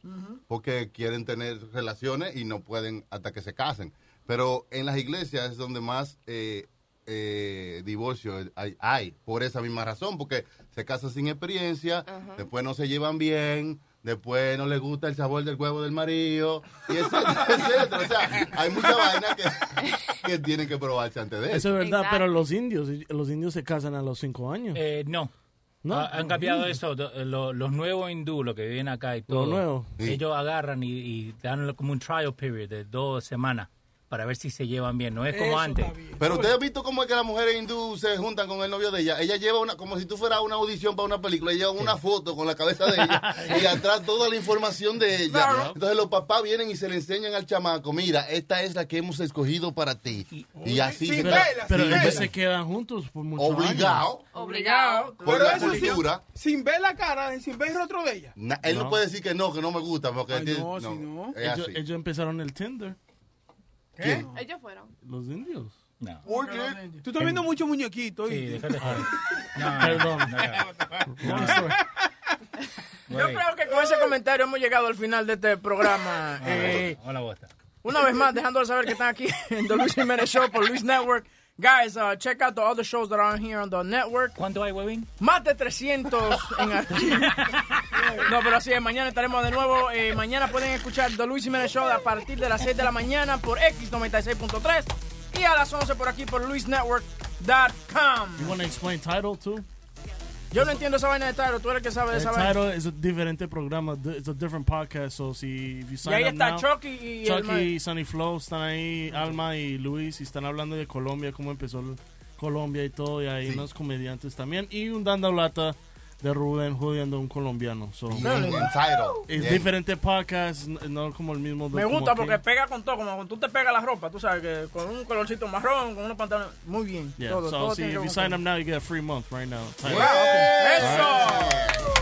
porque quieren tener relaciones y no pueden hasta que se casen. Pero en las iglesias es donde más eh, eh, divorcio hay, hay, por esa misma razón, porque se casan sin experiencia, después no se llevan bien, después no les gusta el sabor del huevo del marido, y etcétera, [laughs] etcétera. O sea, hay mucha vaina que, que tienen que probarse antes de eso. Eso es verdad, pero los indios, los indios se casan a los 5 años. Eh, no. ¿No? Ah, han cambiado eso. lo- los nuevos hindú, los que viven acá y todo. nuevos. Ellos agarran y, y dan como un trial period de dos semanas para ver si se llevan bien. No es como antes. Pero usted ha visto cómo es que las mujeres hindú se juntan con el novio de ella. Ella lleva una, como si tú fueras a una audición para una película, ella lleva una foto con la cabeza de ella [laughs] y atrás toda la información de ella. Claro. Entonces los papás vienen y se le enseñan al chamaco, mira, esta es la que hemos escogido para ti. Y así se vela, pero ellos vela. se quedan juntos por muchos Obligado. años. Obligado. Por Pero la eso sí, cultura. sin ver la cara, sin ver el rostro de ella. Na- él no. No. puede decir que no, que no me gusta, porque Ay, tiene- no, si no. Ellos, ellos empezaron el Tinder, ¿Quién? Ellos fueron. los indios. No. Porque tú estás viendo muchos muñequitos. Sí, déjate joder. [laughs] No, Perdón. no, no. Yo creo que con ese comentario hemos llegado al final de este programa. Eh, Hola. Una vez más, dejándole saber que están aquí en The Luis Jiménez Show por Luis Network. Guys, uh, check out the other shows that are on here on the network. ¿Cuánto hay, Webin? Más de 300 en. [laughs] No, pero así es, mañana estaremos de nuevo. Eh, mañana pueden escuchar The Luis Jiménez Show a partir de las 6 de la mañana por X96.3 y a las 11 por aquí por luisnetwork.com. You want to explain title too? Yo no entiendo esa vaina de Tyro, tú eres el que sabe de El esa vaina. title es un diferente programa, it's a different podcast, so si if you sign ahí up está now, Chucky y Chucky, Sunny Flow están ahí, Alma y Luis, y están hablando de Colombia, cómo empezó Colombia y todo, y hay unos comediantes también, y un Danda Blata de Rubén jodiendo a un colombiano. So, Really? Es diferente podcast, no como el mismo. de Me gusta aquí. porque pega con todo, como cuando tú te pegas la ropa, tú sabes que con un colorcito marrón, con unos pantalones, muy bien. Yeah, todo, so todo see, if you sign up now, you get a free month right now. Wow, okay. ¡Eso!